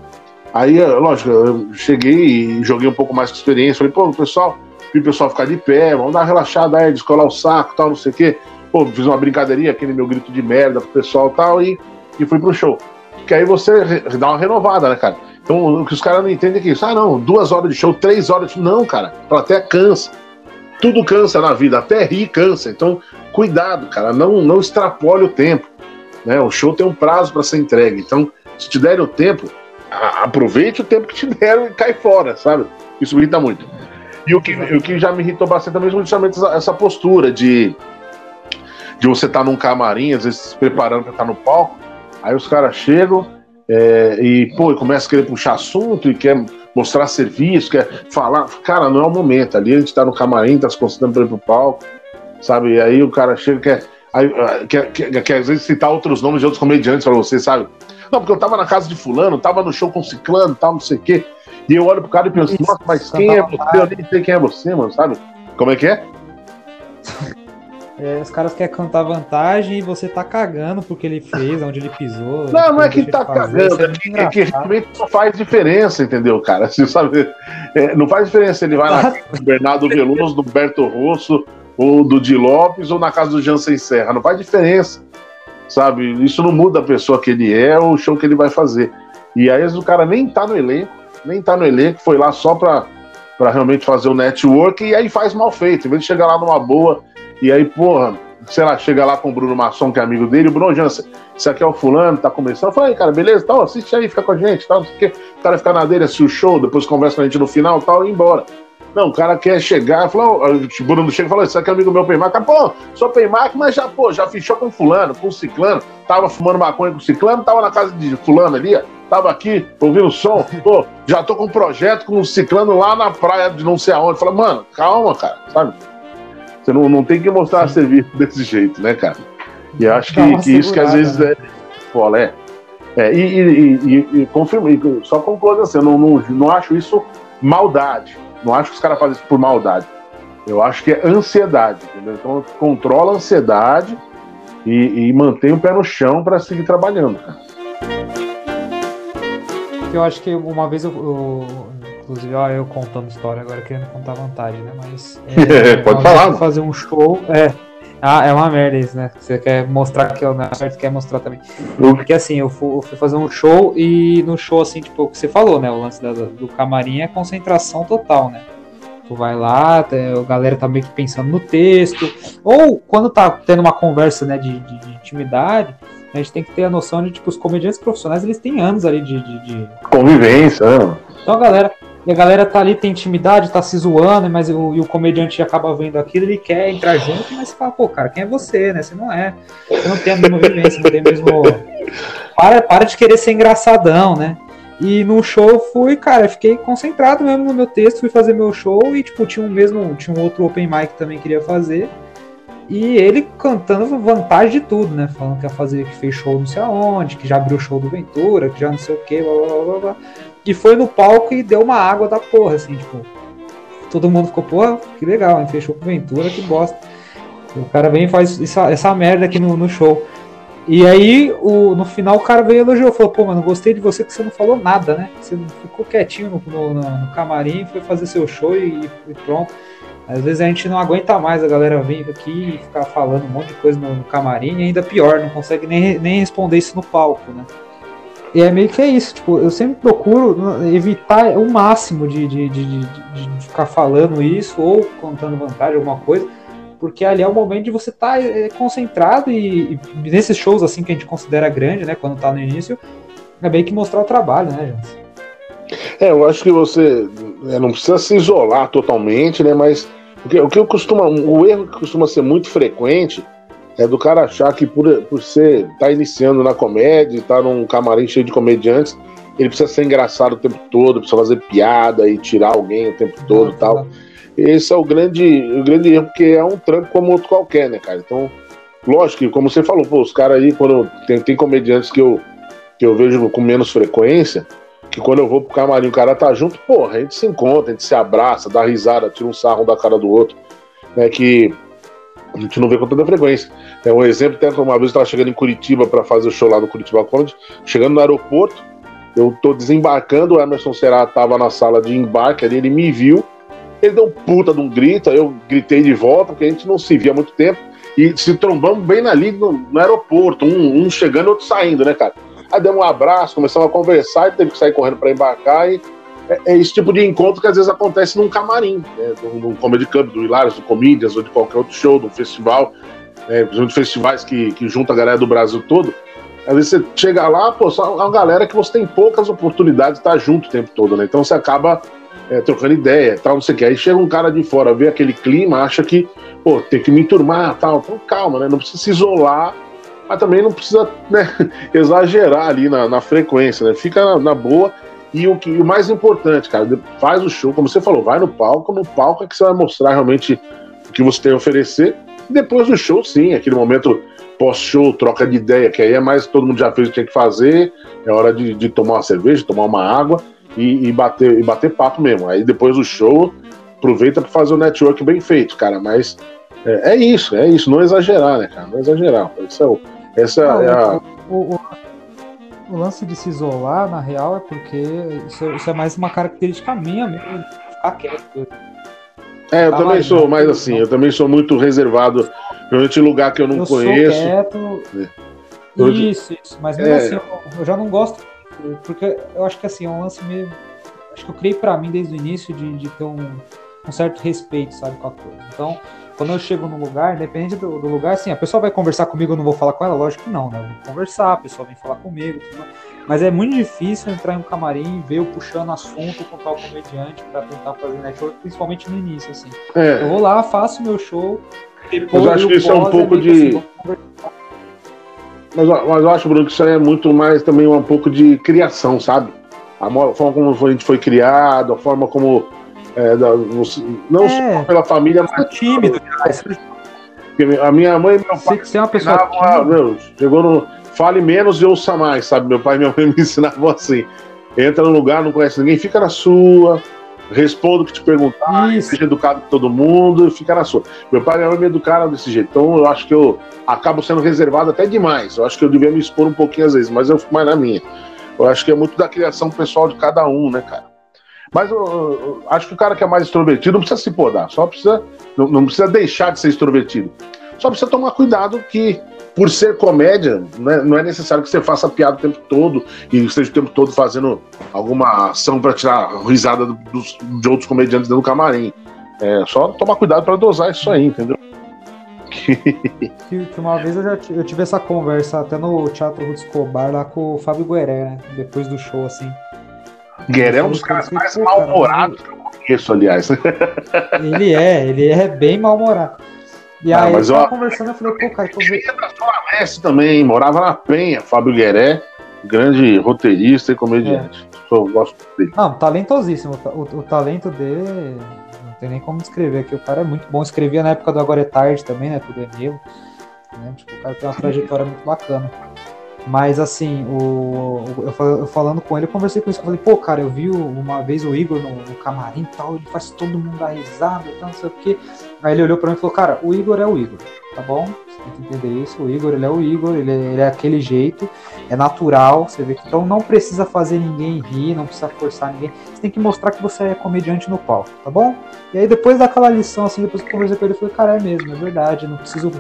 Aí, lógico, eu cheguei e joguei um pouco mais de experiência. Falei, pô, pessoal, vi o pessoal ficar de pé, vamos dar uma relaxada aí, descolar o saco tal, não sei o quê. Pô, fiz uma brincadeirinha, aquele meu grito de merda pro pessoal tal, e, e fui pro show. Que aí você dá uma renovada, né, cara? Então, o que os caras não entendem é que isso, ah, não, duas horas de show, três horas de show. Não, cara, até cansa. Tudo cansa na vida, até rir cansa. Então, cuidado, cara, não, não extrapole o tempo. Né? O show tem um prazo para ser entregue. Então, se te derem o tempo, aproveite o tempo que te deram e cai fora, sabe? Isso me irrita muito. E o que, o que já me irritou bastante também é justamente essa, essa postura de, de você estar tá num camarim, às vezes se preparando para estar tá no palco, aí os caras chegam é, e, pô, começa a querer puxar assunto e quer mostrar serviço, quer falar. Cara, não é o momento. Ali a gente tá no camarim, tá se concentrando para ir pro palco, sabe? E aí o cara chega e quer, aí, quer, quer, quer, às vezes citar outros nomes de outros comediantes para você, sabe? Não, porque eu tava na casa de fulano, tava no show com ciclano, tal, não sei o quê. E eu olho pro cara e penso, nossa, mas quem é você? Eu nem sei quem é você, mano, sabe? Como é que é? É, os caras querem cantar vantagem e você tá cagando porque ele fez, onde ele pisou. Não, não é que tá cagando, é, que, é que realmente não faz diferença, entendeu, cara? Você sabe, é, não faz diferença se ele vai na casa do Bernardo Veloso, do Berto Rosso, ou do Di Lopes, ou na casa do Jansen Serra. Não faz diferença sabe? Isso não muda a pessoa que ele é ou o show que ele vai fazer. E aí o cara nem tá no elenco, nem tá no elenco, foi lá só pra, pra realmente fazer o network e aí faz mal feito. Em vez de chegar lá numa boa e aí, porra, sei lá, chega lá com o Bruno Masson, que é amigo dele, o Bruno Jansen, isso aqui é o fulano, tá começando. Fala aí, cara, beleza, tal, assiste aí, fica com a gente, tal, não sei o quê. O cara fica na dele, assiste o show, depois conversa com a gente no final tal, e embora. Não, o cara quer chegar, falou, o Bruno chega e falou, isso aqui é amigo meu Paymac. Pô, sou Paymac, mas já, pô, já fechou com fulano, com ciclano, tava fumando maconha com ciclano, tava na casa de fulano ali, tava aqui ouvindo o som, pô, já tô com um projeto com um ciclano lá na praia de não sei aonde. Fala, mano, calma, cara, sabe? Você não, não tem que mostrar serviço desse jeito, né, cara? E acho que, que isso que às vezes né? é. Pô, é. é e, e, e, e confirmo, só concluo assim, eu não, não, não acho isso maldade não acho que os caras fazem isso por maldade. Eu acho que é ansiedade, entendeu? Então controla a ansiedade e, e mantém o pé no chão para seguir trabalhando, cara. Eu acho que uma vez eu, eu inclusive, ó, eu contando história agora querendo contar vantagem, né? Mas é, pode falar. Fazer um show, é, ah, é uma merda isso, né? Você quer mostrar que eu na certo quer mostrar também. Porque assim, eu fui, eu fui, fazer um show e no show, assim, tipo, o que você falou, né? O lance da, do camarim é concentração total, né? Tu vai lá, a galera tá meio que pensando no texto. Ou quando tá tendo uma conversa, né, de, de, de intimidade, a gente tem que ter a noção de, tipo, os comediantes profissionais, eles têm anos ali de. de, de... Convivência, né? Então a galera, e a galera tá ali, tem intimidade, tá se zoando, mas o, e o comediante acaba vendo aquilo, ele quer entrar junto, mas você fala, pô, cara, quem é você, né? Você não é. Você não tem a mesma vivência, não tem mesmo. Para, para de querer ser engraçadão, né? E no show fui, cara, fiquei concentrado mesmo no meu texto, fui fazer meu show e, tipo, tinha um mesmo, tinha um outro open mic que também queria fazer. E ele cantando vantagem de tudo, né? Falando que ia fazer, que fez show não sei aonde, que já abriu show do Ventura, que já não sei o que, blá blá blá blá. E foi no palco e deu uma água da porra, assim, tipo. Todo mundo ficou, porra, que legal, hein? Fechou com Ventura, que bosta. O cara vem e faz essa, essa merda aqui no, no show. E aí, o, no final, o cara veio e elogiou. Falou, pô, mano, gostei de você que você não falou nada, né? Você ficou quietinho no, no, no camarim, foi fazer seu show e, e, pronto. Às vezes a gente não aguenta mais a galera vir aqui e ficar falando um monte de coisa no, no camarim e ainda pior, não consegue nem, nem responder isso no palco, né? E é meio que é isso, tipo, eu sempre procuro evitar o máximo de, de, de, de, de ficar falando isso ou contando vantagem, alguma coisa, porque ali é o momento de você estar tá, é, concentrado e, e, nesses shows assim que a gente considera grande, né, quando tá no início, é bem que mostrar o trabalho, né? É, eu acho que você é, não precisa se isolar totalmente, né, mas o que, o que eu costumo, o erro que costuma ser muito frequente é do cara achar que por, por ser tá iniciando na comédia, tá num camarim cheio de comediantes, ele precisa ser engraçado o tempo todo, precisa fazer piada e tirar alguém o tempo todo e tal. Esse é o grande, o grande erro, porque é um trampo como outro qualquer, né, cara? Então, lógico que, como você falou, pô, os caras aí, quando tem, tem comediantes que eu, que eu vejo com menos frequência, que quando eu vou pro camarim o cara tá junto, porra, a gente se encontra, a gente se abraça, dá risada, tira um sarro da cara do outro, né, que a gente não vê com tanta frequência. É um exemplo, até uma vez eu estava chegando em Curitiba para fazer o show lá no Curitiba Comedy, chegando no aeroporto, eu tô desembarcando, o Emerson Será tava na sala de embarque ali, ele me viu, ele deu um puta de um grito, aí eu gritei de volta, porque a gente não se via há muito tempo, e se trombamos bem ali no, no aeroporto, um, um chegando outro saindo, né, cara? Aí deu um abraço, começamos a conversar, e teve que sair correndo para embarcar, e é, é, esse tipo de encontro que às vezes acontece num camarim, né, num, comedy club, do Hilários, do Comedians, ou de qualquer outro show, do festival, né, principalmente festivais que, que juntam a galera do Brasil todo. Às vezes você chega lá, pô, só uma galera que você tem poucas oportunidades de estar junto o tempo todo, né? Então você acaba é, trocando ideia, tal, não sei o que. Aí chega um cara de fora, vê aquele clima, acha que, pô, tem que me enturmar, tal. Então calma, né? Não precisa se isolar, mas também não precisa né, exagerar ali na, na frequência, né? Fica na, na boa e o, que, o mais importante, cara, faz o show, como você falou, vai no palco, no palco é que você vai mostrar realmente o que você tem a oferecer. E depois do show, sim, aquele momento pós-show, troca de ideia, que aí é mais todo mundo já fez o que tinha que fazer, é hora de, de tomar uma cerveja, tomar uma água e, e, bater, e bater papo mesmo. Aí depois do show, aproveita para fazer o network bem feito, cara. Mas é, é, isso, é isso, não exagerar, né, cara? Não exagerar. Essa é, o, essa não, é a. O, o, o lance de se isolar, na real, é porque isso, isso é mais uma característica minha mesmo, ficar quieto. É, eu tá também sou mais assim, eu também sou muito reservado, principalmente em lugar que eu não eu conheço. Sou quieto. É. Isso, isso, mas mesmo é. assim, eu, eu, já não gosto, porque eu acho que assim, é um lance meio. Acho que eu criei para mim desde o início de, de ter um, um certo respeito, sabe, com a coisa. Então, quando eu chego num lugar, independente do, do, lugar, assim, a pessoa vai conversar comigo, eu não vou falar com ela? Lógico que não, né? Eu vou conversar, a pessoa vem falar comigo, mas é muito difícil entrar em um camarim e ver eu puxando assunto com tal comediante para tentar fazer network, principalmente no início, assim. É. Eu vou lá, faço meu show, depois eu acho que isso é um pouco de. Assim, mas, mas eu acho, Bruno, que isso é muito mais também um pouco de criação, sabe? A forma como a gente foi criado, a forma como é, da, não é, só pela família, mas. tímido, A minha mãe e meu pai. Você é uma pessoa. Meu, chegou no. Fale menos e ouça mais, sabe? Meu pai e minha mãe me ensinavam assim. Entra no lugar, não conhece ninguém, fica na sua, responda o que te perguntar, Isso. seja educado com todo mundo e fica na sua. Meu pai e minha mãe me educaram desse jeito, então eu acho que eu acabo sendo reservado até demais. Eu acho que eu devia me expor um pouquinho às vezes, mas eu fico mais na minha. Eu acho que é muito da criação pessoal de cada um, né, cara? Mas eu, eu, acho que o cara que é mais extrovertido não precisa se podar, só precisa. Não, não, precisa deixar de ser extrovertido. Só precisa tomar cuidado que, por ser comédia, não é, não é necessário que você faça piada o tempo todo e esteja o tempo todo fazendo alguma ação para tirar risada dos, de outros comediantes dentro do camarim. É só tomar cuidado para dosar isso aí, entendeu? que, uma vez eu já eu tive essa conversa até no Teatro Ruth Escobar lá com o Fábio Gueré, né? Depois do show, assim. Gueré é um dos caras mais mal-humorados que eu conheço, aliás. Ele é, ele é bem mal-humorado. E ah, aí mas eu tava conversando, eu falei, pô, cara, tô vendo. da Zona Leste também, morava na Penha, Fábio Gueré, grande roteirista e comediante. É. Eu gosto dele. Não, talentosíssimo. O, o, talento dele, não tem nem como descrever, que o cara é muito bom. Escrevia na época do Agora é Tarde também, né, pro Danilo. Né? Tipo, o cara tem uma trajetória muito bacana. Mas assim, o, eu, falando com ele, eu conversei com isso. Eu falei, pô, cara, eu vi uma vez o Igor no, no camarim e tal, ele faz todo mundo dar risada e tal, não sei o quê. Aí ele olhou pra mim e falou, cara, o Igor é o Igor, tá bom? Você tem que entender isso. O Igor, ele é o Igor, ele é, ele é aquele jeito, é natural, você vê que então não precisa fazer ninguém rir, não precisa forçar ninguém. Você tem que mostrar que você é comediante no palco, tá bom? E aí depois daquela lição, assim, depois que eu conversei com ele, eu falei, cara, é mesmo, é verdade, não preciso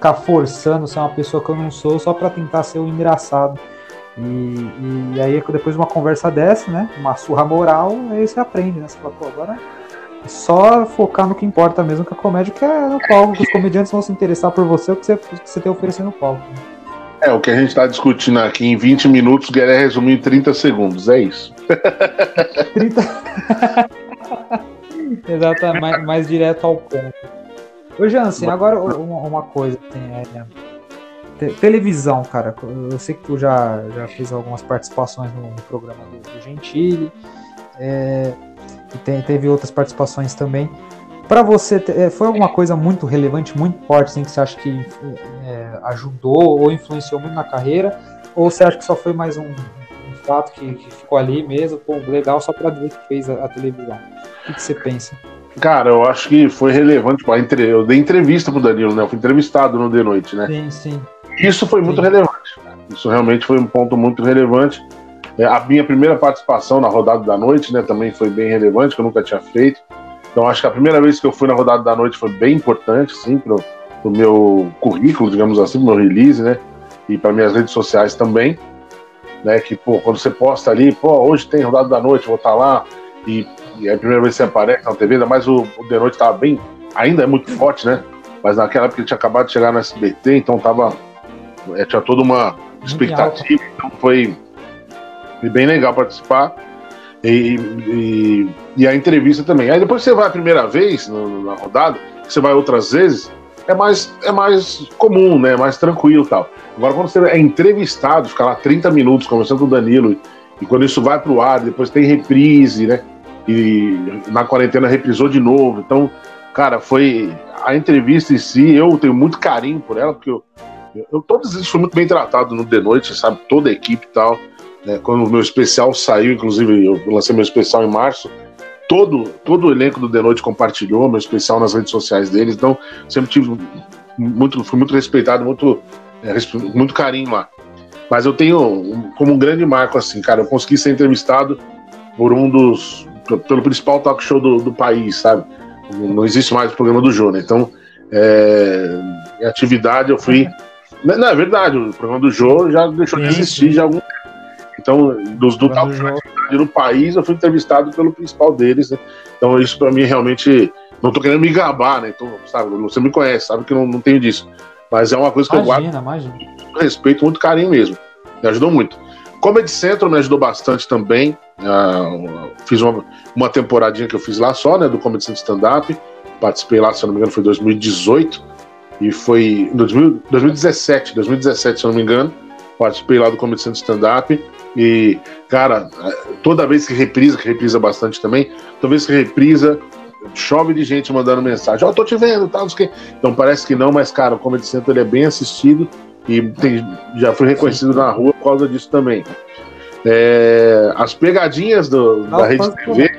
ficar forçando ser uma pessoa que eu não sou só para tentar ser o um engraçado. E, e, aí, depois de uma conversa dessa, né? Uma surra moral, aí você aprende, né? Você fala, pô, agora é só focar no que importa mesmo, que a comédia que é no palco, que os comediantes vão se interessar por você, o que você, que você tem a oferecer no palco. Né? É, o que a gente está discutindo aqui em 20 minutos, o Guilherme resumiu em 30 segundos, é isso. 30... Exatamente, mais, mais direto ao ponto. Ô, Jansen, agora uma, uma coisa, assim, é, te, televisão, cara. Eu sei que tu já, já fez algumas participações no, no programa do, do Gentili, é, e tem, teve outras participações também. Para você, é, foi alguma coisa muito relevante, muito forte, assim, que você acha que é, ajudou ou influenciou muito na carreira? Ou você acha que só foi mais um, um fato que, que, ficou ali mesmo, pô, legal, só para dizer que fez a, a televisão? O que, que você pensa? Cara, eu acho que foi relevante. Eu dei entrevista pro Danilo, né? Eu fui entrevistado no The Noite, né? Sim, sim. Isso foi muito sim. relevante. Isso realmente foi um ponto muito relevante. É, a minha primeira participação na rodada da noite, né, também foi bem relevante, que eu nunca tinha feito. Então acho que a primeira vez que eu fui na rodada da noite foi bem importante, sim, pro, pro meu currículo, digamos assim, pro meu release, né? E para minhas redes sociais também. Né, que, pô, quando você posta ali, pô, hoje tem rodada da noite, vou estar tá lá, e e é a primeira vez que você aparece na TV, ainda mais o, o The Noite estava bem, ainda é muito forte, né? Mas naquela época ele tinha acabado de chegar no SBT, então tava. É, tinha toda uma expectativa, então foi, foi bem legal participar. E, e, e, a entrevista também. Aí depois você vai a primeira vez no, na rodada, você vai outras vezes, é mais, é mais comum, né? Mais tranquilo e tal. Agora, quando você é entrevistado, ficar lá 30 minutos conversando com o Danilo, e quando isso vai pro ar, depois tem reprise, né? E na quarentena reprisou de novo. Então, cara, foi a entrevista em si, eu tenho muito carinho por ela, porque eu, eu todos eles foram muito bem tratados no The Noite, sabe? Toda a equipe e tal. É, quando o meu especial saiu, inclusive eu lancei meu especial em março, todo, todo o elenco do The Noite compartilhou meu especial nas redes sociais deles, então sempre tive muito, fui muito respeitado, muito, é, muito carinho lá. Mas eu tenho como um grande marco assim, cara, eu consegui ser entrevistado por um dos pelo principal talk show do, do país, sabe? Não existe mais o programa do Jô, né? Então, é, em atividade eu fui. Não, não, é verdade, o programa do Jô já deixou sim, de existir já algum. Então, dos do talk show no país, eu fui entrevistado pelo principal deles, né? Então, isso para mim realmente. Não tô querendo me gabar, né? Então, sabe, você me conhece, sabe que não, não tenho disso. Mas é uma coisa que imagina, eu guardo. Imagina. Respeito, muito carinho mesmo. Me ajudou muito. Comedy Central me ajudou bastante também. Uh, fiz uma, uma temporadinha que eu fiz lá só, né, do Comedy Central Stand-Up. Participei lá, se eu não me engano, foi 2018. E foi em 2017, 2017, se eu não me engano. Participei lá do Comedy Central Stand-Up. E, cara, toda vez que reprisa, que reprisa bastante também, toda vez que reprisa, chove de gente mandando mensagem. Ó, oh, tô te vendo, tal, tá, Então parece que não, mas, cara, o Comedy Central ele é bem assistido e tem, já foi reconhecido na rua por causa disso também. É, as pegadinhas do, da Rede TV.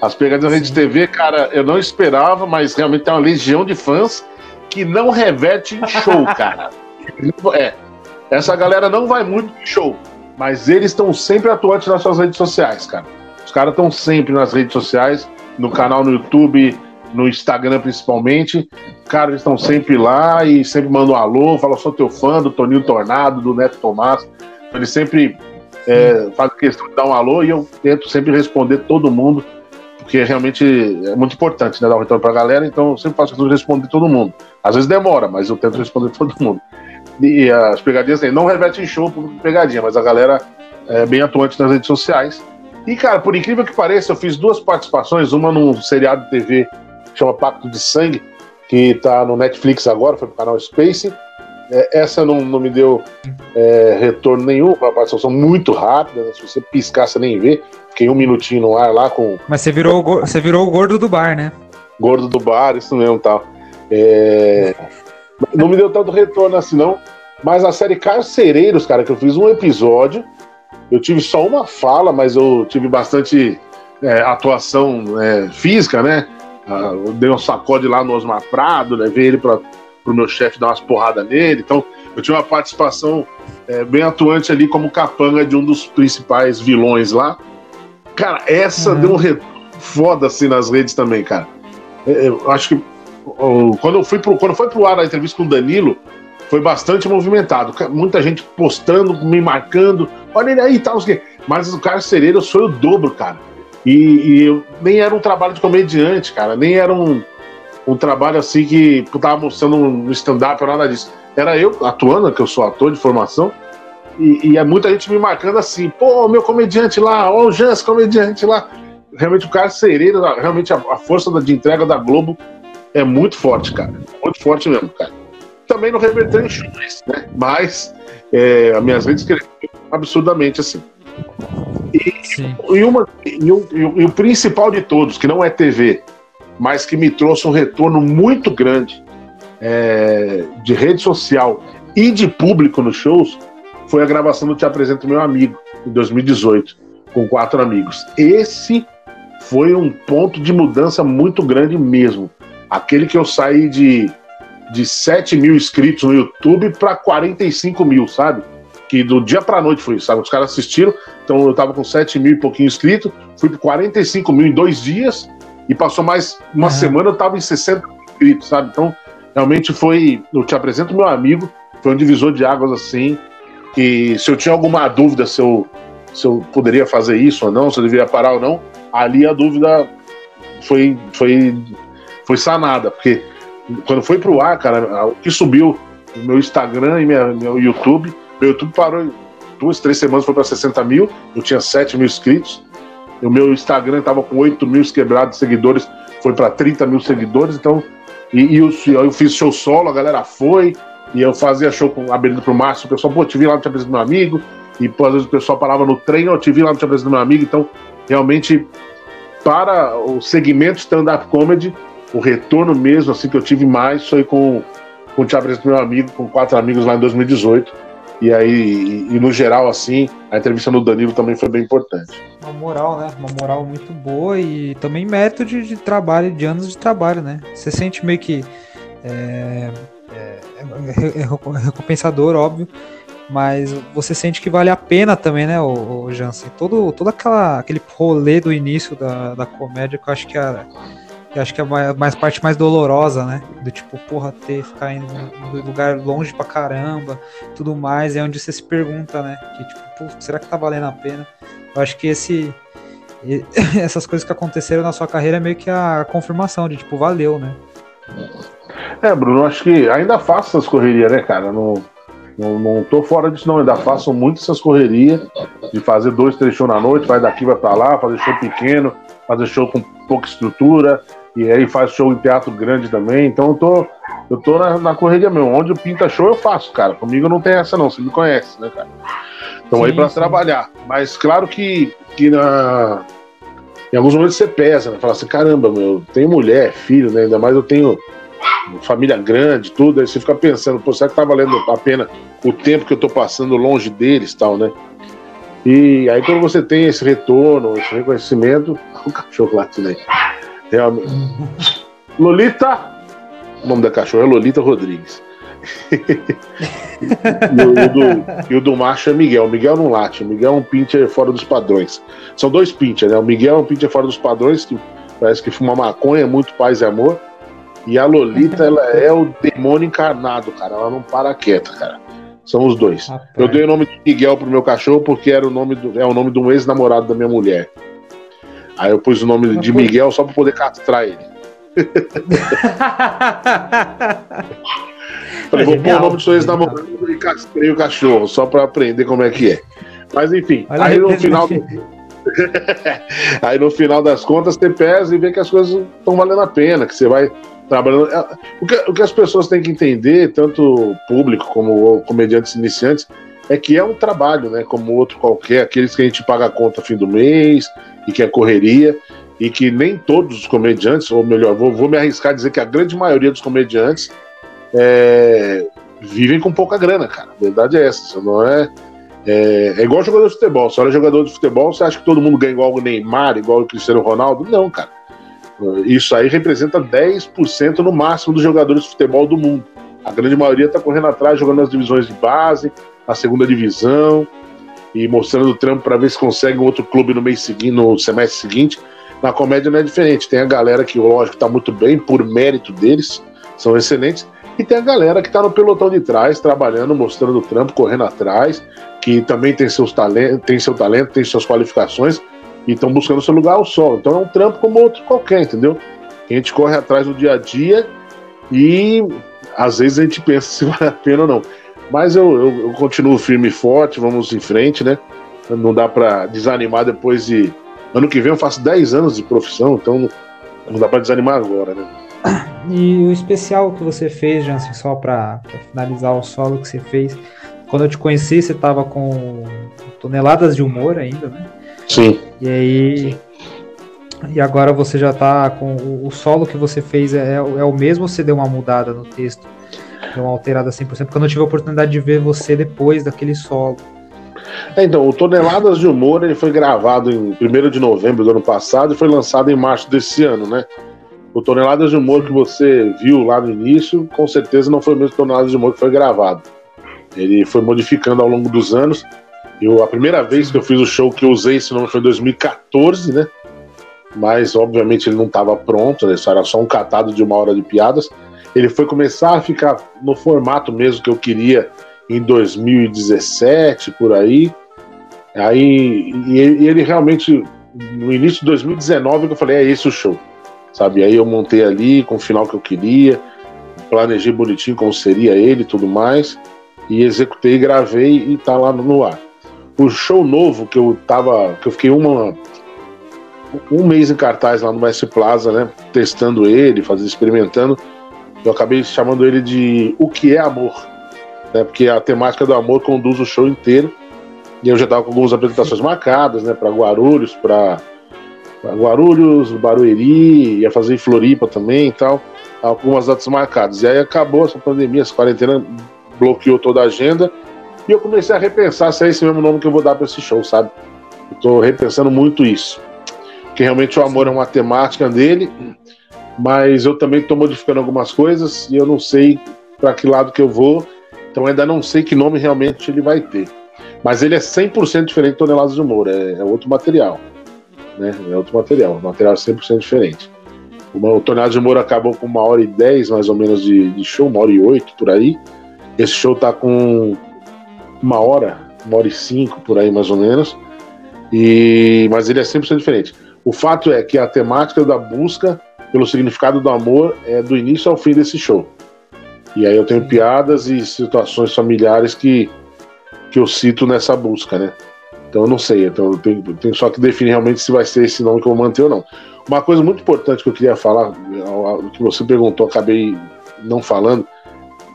As pegadinhas da Rede TV, cara, eu não esperava, mas realmente tem uma legião de fãs que não reverte em show, cara. É. Essa galera não vai muito em show, mas eles estão sempre atuantes nas suas redes sociais, cara. Os caras estão sempre nas redes sociais, no canal no YouTube, no Instagram principalmente. Cara, eles estão sempre lá e sempre mandam um alô, falam, sou teu fã do Toninho Tornado, do Neto Tomás. Eles sempre é, fazem questão de dar um alô e eu tento sempre responder todo mundo, porque realmente é muito importante né, dar um retorno pra galera, então eu sempre faço questão de responder todo mundo. Às vezes demora, mas eu tento responder todo mundo. E as pegadinhas assim, não reverte em show por pegadinha, mas a galera é, bem atuante nas redes sociais. E, cara, por incrível que pareça, eu fiz duas participações, uma num seriado de TV chama Pacto de Sangue, que tá no Netflix agora, foi pro canal Space. É, essa não, não me deu é, retorno nenhum, foi uma participação muito rápida, né? se você piscar, você nem vê. Fiquei um minutinho no ar lá com. Mas você virou, você virou o gordo do bar, né? Gordo do bar, isso mesmo tal. É... Não me deu tanto retorno assim, não. Mas a série Carcereiros, cara, que eu fiz um episódio, eu tive só uma fala, mas eu tive bastante é, atuação é, física, né? Eu dei um sacode lá no Osmar Prado, levei né? ele para o meu chefe dar umas porradas nele. Então, eu tive uma participação é, bem atuante ali como capanga de um dos principais vilões lá. Cara, essa uhum. deu um retorno foda assim nas redes também, cara. É, eu acho que quando eu fui pro, quando foi pro ar a entrevista com o Danilo, foi bastante movimentado. Muita gente postando, me marcando, olha ele aí e tal. Mas o Carcereiro foi o dobro, cara. E, e eu, nem era um trabalho de comediante, cara. Nem era um, um trabalho assim que eu tava mostrando no stand-up ou nada disso. Era eu atuando, que eu sou ator de formação. E, e é muita gente me marcando assim, pô, meu comediante lá, ó, o Jans, comediante lá. Realmente o Carcereiro, realmente a, a força de entrega da Globo é muito forte, cara. Muito forte mesmo, cara. Também não reverteu em shows, né? Mas é, as minhas redes cresceram absurdamente assim. E, e, uma, e, o, e, o, principal de todos, que não é TV, mas que me trouxe um retorno muito grande é, de rede social e de público nos shows, foi a gravação do Te Apresento Meu Amigo, em 2018, com quatro amigos. Esse foi um ponto de mudança muito grande mesmo. Aquele que eu saí de, de 7 mil inscritos no YouTube para 45 mil, sabe? Que do dia para noite foi isso, sabe? Os caras assistiram, então eu tava com 7 mil e pouquinho inscritos, fui para 45 mil em dois dias, e passou mais uma uhum. semana, eu tava em 60 mil inscritos, sabe? Então, realmente foi. Eu te apresento meu amigo, foi um divisor de águas assim, que se eu tinha alguma dúvida se eu, se eu poderia fazer isso ou não, se eu deveria parar ou não, ali a dúvida foi, foi foi sanada, porque quando foi pro ar, cara, o que subiu no meu Instagram e minha, meu YouTube, meu YouTube parou duas, três semanas, foi para 60 mil, eu tinha 7 mil inscritos, o meu Instagram tava com 8 mil quebrados seguidores, foi para 30 mil seguidores, então, e, e eu, eu, fiz show solo, a galera foi, e eu fazia show com abertura pro Márcio, o pessoal, pô, te vi lá no Te Apresento Meu Amigo, e pô, às vezes o pessoal parava no trem, eu te vi lá no Te Apresento Meu Amigo, então, realmente, para o segmento stand-up comedy, o retorno mesmo, assim, que eu tive mais foi com, com o Thiago meu amigo, com quatro amigos lá em 2018. E aí, e, e, no geral, assim, a entrevista no Danilo também foi bem importante. Uma moral, né? Uma moral muito boa e também mérito de, de trabalho, de anos de trabalho, né? Você sente meio que. É, é, é, é recompensador, óbvio, mas você sente que vale a pena também, né, o, o Jansen? Todo, todo aquela, aquele rolê do início da, da comédia que eu acho que era que acho que é a mais parte mais dolorosa, né? Do tipo, porra, ter, ficar indo num lugar longe pra caramba, tudo mais, é onde você se pergunta, né? Que tipo, será que tá valendo a pena? Eu acho que esse essas coisas que aconteceram na sua carreira é meio que a confirmação de tipo, valeu, né? É, Bruno, acho que ainda faço essas correrias, né, cara? Não, não, não tô fora disso, não. Ainda faço muito essas correrias de fazer dois, três shows na noite, vai daqui, vai pra lá, fazer show pequeno, fazer show com pouca estrutura, e aí faz show em teatro grande também. Então eu tô, eu tô na, na correria mesmo. Onde o pinta show eu faço, cara. Comigo não tem essa não, você me conhece, né, cara? Então aí para trabalhar. Mas claro que, que na, em alguns momentos você pesa, né? Fala assim, caramba, meu, eu tenho mulher, filho, né? Ainda mais eu tenho família grande, tudo. Aí você fica pensando, pô, será que tá valendo a pena o tempo que eu tô passando longe deles tal, né? E aí quando você tem esse retorno, esse reconhecimento, o cachorro latindo aí. Realmente. Lolita. O nome da cachorra é Lolita Rodrigues. e, o, do, e, o do, macho é Miguel. O Miguel não late. O Miguel é um pincher fora dos padrões. São dois pinchers, né? O Miguel é um pincher fora dos padrões, que parece que fuma maconha, muito paz e amor. E a Lolita, ela é o demônio encarnado, cara. Ela não para quieta, cara. São os dois. Eu dei o nome de Miguel pro meu cachorro porque era o nome do, é o nome de um ex-namorado da minha mulher. Aí eu pus o nome de Miguel só pra poder castrar ele. Falei, vou pôr o nome do seu ex-namorado e castrei o cachorro, só pra aprender como é que é. Mas enfim, Olha aí no final. aí no final das contas você pesa e vê que as coisas estão valendo a pena, que você vai trabalhando. É, o que, o que as pessoas têm que entender, tanto o público como comediantes iniciantes, é que é um trabalho, né? Como outro qualquer, aqueles que a gente paga a conta fim do mês e que é correria, e que nem todos os comediantes, ou melhor, vou, vou me arriscar a dizer que a grande maioria dos comediantes é, vivem com pouca grana, cara. A verdade é essa. Não é, é, é. igual jogador de futebol. Você olha jogador de futebol, você acha que todo mundo ganha igual o Neymar, igual o Cristiano Ronaldo? Não, cara. Isso aí representa 10% no máximo dos jogadores de futebol do mundo. A grande maioria está correndo atrás, jogando nas divisões de base, na segunda divisão, e mostrando o trampo para ver se consegue um outro clube no mês seguinte, no semestre seguinte. Na comédia não é diferente. Tem a galera que, lógico, está muito bem por mérito deles, são excelentes, e tem a galera que está no pelotão de trás, trabalhando, mostrando o trampo, correndo atrás, que também tem, seus talentos, tem seu talento, tem suas qualificações e estão buscando seu lugar ao sol. Então é um trampo como outro qualquer, entendeu? A gente corre atrás do dia a dia e às vezes a gente pensa se vale a pena ou não. Mas eu, eu, eu continuo firme e forte, vamos em frente, né? Não dá para desanimar depois de. Ano que vem eu faço 10 anos de profissão, então não dá para desanimar agora, né? E o especial que você fez, Jansen, só para finalizar o solo que você fez, quando eu te conheci, você tava com toneladas de humor ainda, né? Sim. E aí. E agora você já tá com. O solo que você fez é, é o mesmo ou você deu uma mudada no texto? Deu uma alterada 100%? Porque eu não tive a oportunidade de ver você depois daquele solo. É, então, o Toneladas de Humor ele foi gravado em 1 de novembro do ano passado e foi lançado em março desse ano, né? O Toneladas de Humor que você viu lá no início, com certeza não foi o mesmo Toneladas de Humor que foi gravado. Ele foi modificando ao longo dos anos. Eu, a primeira vez que eu fiz o show que eu usei esse nome foi em 2014, né? Mas, obviamente, ele não estava pronto, né? Isso era só um catado de uma hora de piadas. Ele foi começar a ficar no formato mesmo que eu queria em 2017, por aí. Aí, e ele realmente, no início de 2019, eu falei, é esse o show sabe? Aí eu montei ali com o final que eu queria, planejei bonitinho como seria ele e tudo mais, e executei, gravei e tá lá no ar. O show novo que eu tava, que eu fiquei uma um mês em cartaz lá no Mestre Plaza, né, testando ele, fazendo experimentando, eu acabei chamando ele de O que é amor, né? Porque a temática do amor conduz o show inteiro. E eu já tava com algumas apresentações marcadas, né, para Guarulhos, para Guarulhos, Barueri, ia fazer em Floripa também e tal, algumas datas marcadas. E aí acabou essa pandemia, essa quarentena bloqueou toda a agenda e eu comecei a repensar se é esse mesmo nome que eu vou dar para esse show, sabe? Eu tô repensando muito isso. Que realmente o amor é uma temática dele, mas eu também estou modificando algumas coisas e eu não sei para que lado que eu vou, então ainda não sei que nome realmente ele vai ter. Mas ele é 100% diferente de Toneladas de Humor, é, é outro material né? É outro material, um material 100% diferente. O Tornado de Moura acabou com uma hora e dez, mais ou menos, de, de, show, uma hora e oito por aí. Esse show tá com uma hora, uma hora e cinco por aí, mais ou menos. E, mas ele é 100% diferente. O fato é que a temática da busca pelo significado do amor é do início ao fim desse show. E aí eu tenho piadas e situações familiares que, que eu cito nessa busca, né? Então eu não sei. Então eu tenho, tenho, só que definir realmente se vai ser esse nome que eu vou manter ou não. Uma coisa muito importante que eu queria falar, que você perguntou, acabei não falando,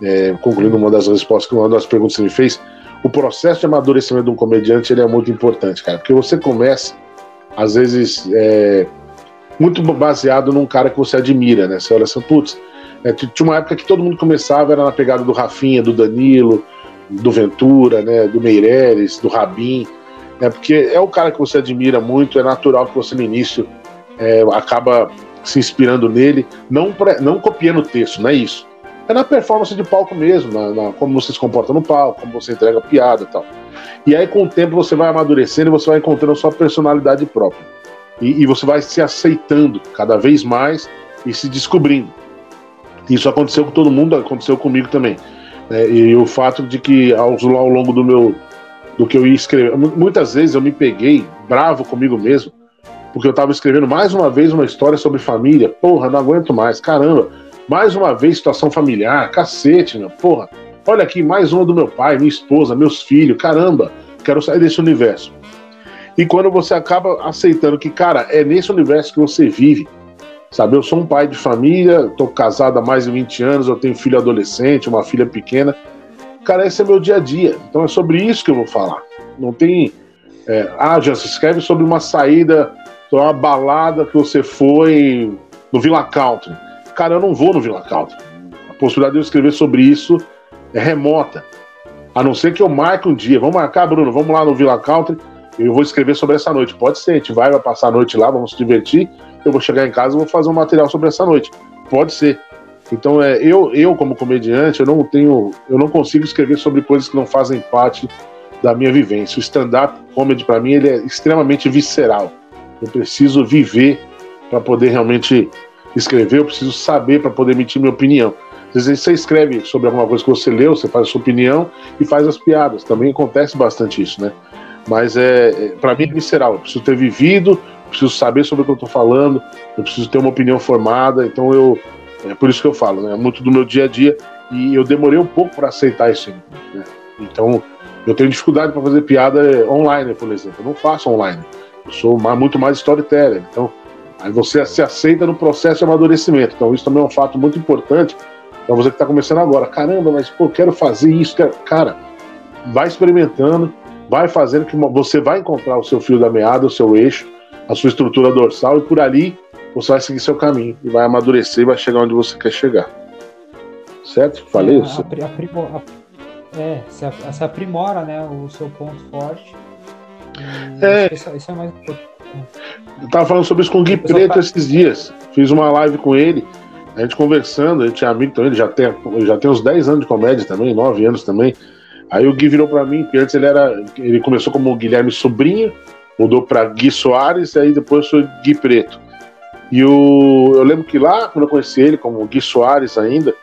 é, concluindo uma das respostas, que uma das perguntas que você me fez, o processo de amadurecimento de um comediante ele é muito importante, cara, porque você começa, às vezes, é, muito baseado num cara que você admira, né? Você olha assim, putz, é, tinha uma época que todo mundo começava, era na pegada do Rafinha, do Danilo, do Ventura, né, do Meireles, do Rabin, né? Porque é o cara que você admira muito, é natural que você no início é, acaba se inspirando nele, não, pra, não copiando o texto, não é isso. É na performance de palco mesmo, na, na, como você se comporta no palco, como você entrega piada e tal. E aí, com o tempo, você vai amadurecendo e você vai encontrando a sua personalidade própria. E, e você vai se aceitando cada vez mais e se descobrindo. Isso aconteceu com todo mundo, aconteceu comigo também. É, e o fato de que ao, ao longo do meu, do que eu ia escrever. Muitas vezes eu me peguei bravo comigo mesmo, porque eu estava escrevendo mais uma vez uma história sobre família. Porra, não aguento mais, caramba. Mais uma vez situação familiar, cacete, meu. Porra, olha aqui, mais uma do meu pai, minha esposa, meus filhos, caramba. quero sair desse universo. E quando você acaba aceitando que, cara, é nesse universo que você vive, sabe? Eu sou um pai de família, tô casado há mais de 20 anos, eu tenho filho adolescente, uma filha pequena. Cara, esse é meu dia a dia. Então é sobre isso que eu vou falar. Não tem. É, ah, já se escreve sobre uma saída, uma balada que você foi no Villa Country. Cara, eu não vou no Villa Country. A possibilidade de eu escrever sobre isso é remota. A não ser que eu marque um dia. Vamos marcar, Bruno, vamos lá no Villa Country. Eu vou escrever sobre essa noite. Pode ser, a gente vai, vai passar a noite lá, vamos se divertir. Eu vou chegar em casa e vou fazer um material sobre essa noite. Pode ser. Então, é, eu, eu como comediante, eu não tenho, eu não consigo escrever sobre coisas que não fazem parte da minha vivência. O stand-up comedy para mim ele é extremamente visceral. Eu preciso viver para poder realmente escrever. Eu preciso saber para poder emitir minha opinião. Às vezes você escreve sobre alguma coisa que você leu, você faz a sua opinião e faz as piadas. Também acontece bastante isso, né? Mas é, é para mim é visceral. Eu preciso ter vivido, preciso saber sobre o que eu estou falando, eu preciso ter uma opinião formada. Então eu é por isso que eu falo, né? É muito do meu dia a dia e eu demorei um pouco para aceitar isso. Né? Então eu tenho dificuldade para fazer piada online, por exemplo. Eu não faço online. Eu sou muito mais storyteller. Então aí você se aceita no processo de amadurecimento. Então isso também é um fato muito importante para você que está começando agora. Caramba, mas pô, quero fazer isso. Quero... Cara, vai experimentando, vai fazendo que você vai encontrar o seu fio da meada, o seu eixo, a sua estrutura dorsal e por ali você vai seguir seu caminho e vai amadurecer e vai chegar onde você quer chegar. Certo? Falei é, isso? é, você aprimora né, o seu ponto forte. É. Isso, isso, é mais importante. Eu tava falando sobre isso com o Gui Preto esses dias. Fiz uma live com ele a gente conversando, ele tinha amigo também, ele já tem, já tem uns 10 anos de comédia também, 9 anos também. Aí o Gui virou para mim, porque antes ele era. Ele começou como Guilherme Sobrinho, mudou para Gui Soares, e aí depois foi Gui Preto. E o, eu lembro que lá, quando eu conheci ele, como Gui Soares ainda,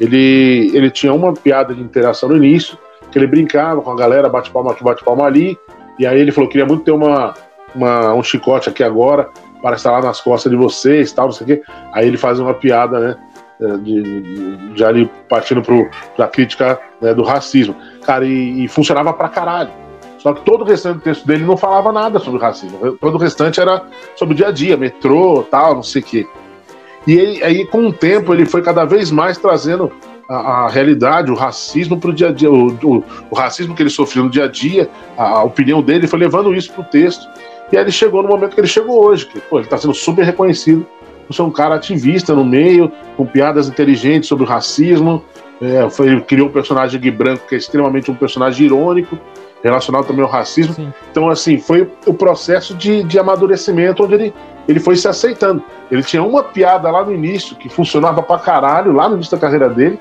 ele, ele tinha uma piada de interação no início, que ele brincava com a galera, bate palma aqui, bate palma ali, e aí ele falou: queria muito ter uma, uma, um chicote aqui agora, para estar lá nas costas de vocês, tal, não sei o quê. Aí ele faz uma piada, né? É, de, de, de ali partindo para a crítica né, do racismo. Cara, e, e, funcionava pra caralho. Só que todo o restante do texto dele não falava nada sobre racismo. Todo o restante era sobre o dia a dia, metrô, tal, não sei o quê. E ele, aí, com o tempo, ele foi cada vez mais trazendo a, a realidade, o racismo para o dia a dia, o, o, o, racismo que ele sofreu no dia a dia, a, a opinião dele, foi levando isso para o texto. E aí ele chegou no momento que ele chegou hoje, que pô, ele está sendo super reconhecido por ser um cara ativista no meio, com piadas inteligentes sobre o racismo. É, foi, criou o personagem Gui Branco, que é extremamente um personagem irônico, relacionado também ao racismo. Sim. Então, assim, foi o processo de, de amadurecimento onde ele, ele foi se aceitando. Ele tinha uma piada lá no início que funcionava pra caralho, lá no início da carreira dele,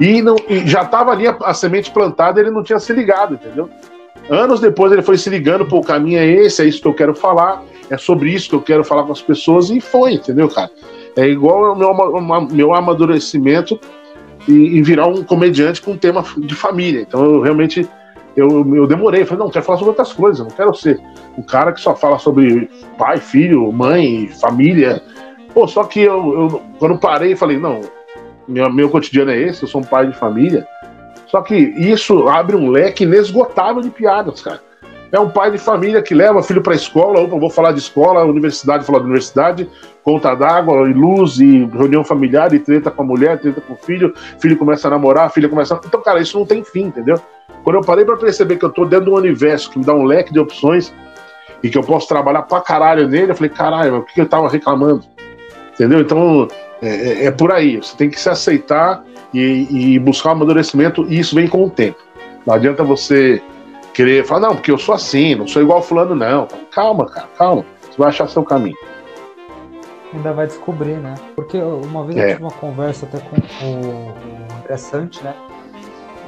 e, não, e já estava ali a, a, semente plantada ele não tinha se ligado, entendeu? Anos depois ele foi se ligando, pô, o caminho é esse, é isso que eu quero falar, é sobre isso que eu quero falar com as pessoas, e foi, entendeu, cara? É igual o meu, meu amadurecimento e, e virar um comediante com um tema de família. Então eu realmente eu, eu demorei, falei, não, quero falar sobre outras coisas, não quero ser o cara que só fala sobre pai, filho, mãe, família. Pô, só que eu, eu quando parei, falei, não, meu, meu cotidiano é esse, eu sou um pai de família, só que isso abre um leque inesgotável de piadas, cara. É um pai de família que leva filho para a escola, opa, vou falar de escola, universidade, falar de universidade, conta d'água, e luz, e reunião familiar, e treta com a mulher, treta com o filho, filho começa a namorar, filha começa a... Então, cara, isso não tem fim, entendeu? Quando eu parei para perceber que eu tô dentro de um universo que me dá um leque de opções e que eu posso trabalhar pra caralho nele, eu falei, caralho, o que eu tava reclamando? Entendeu? Então, é, é, é por aí. Você tem que se aceitar e, e buscar o amadurecimento, e isso vem com o tempo. Não adianta você querer falar, não, porque eu sou assim, não sou igual fulano, não. Calma, cara, calma. Você vai achar seu caminho. Ainda vai descobrir, né? Porque uma vez é. eu tive uma conversa até com o André Sante, né?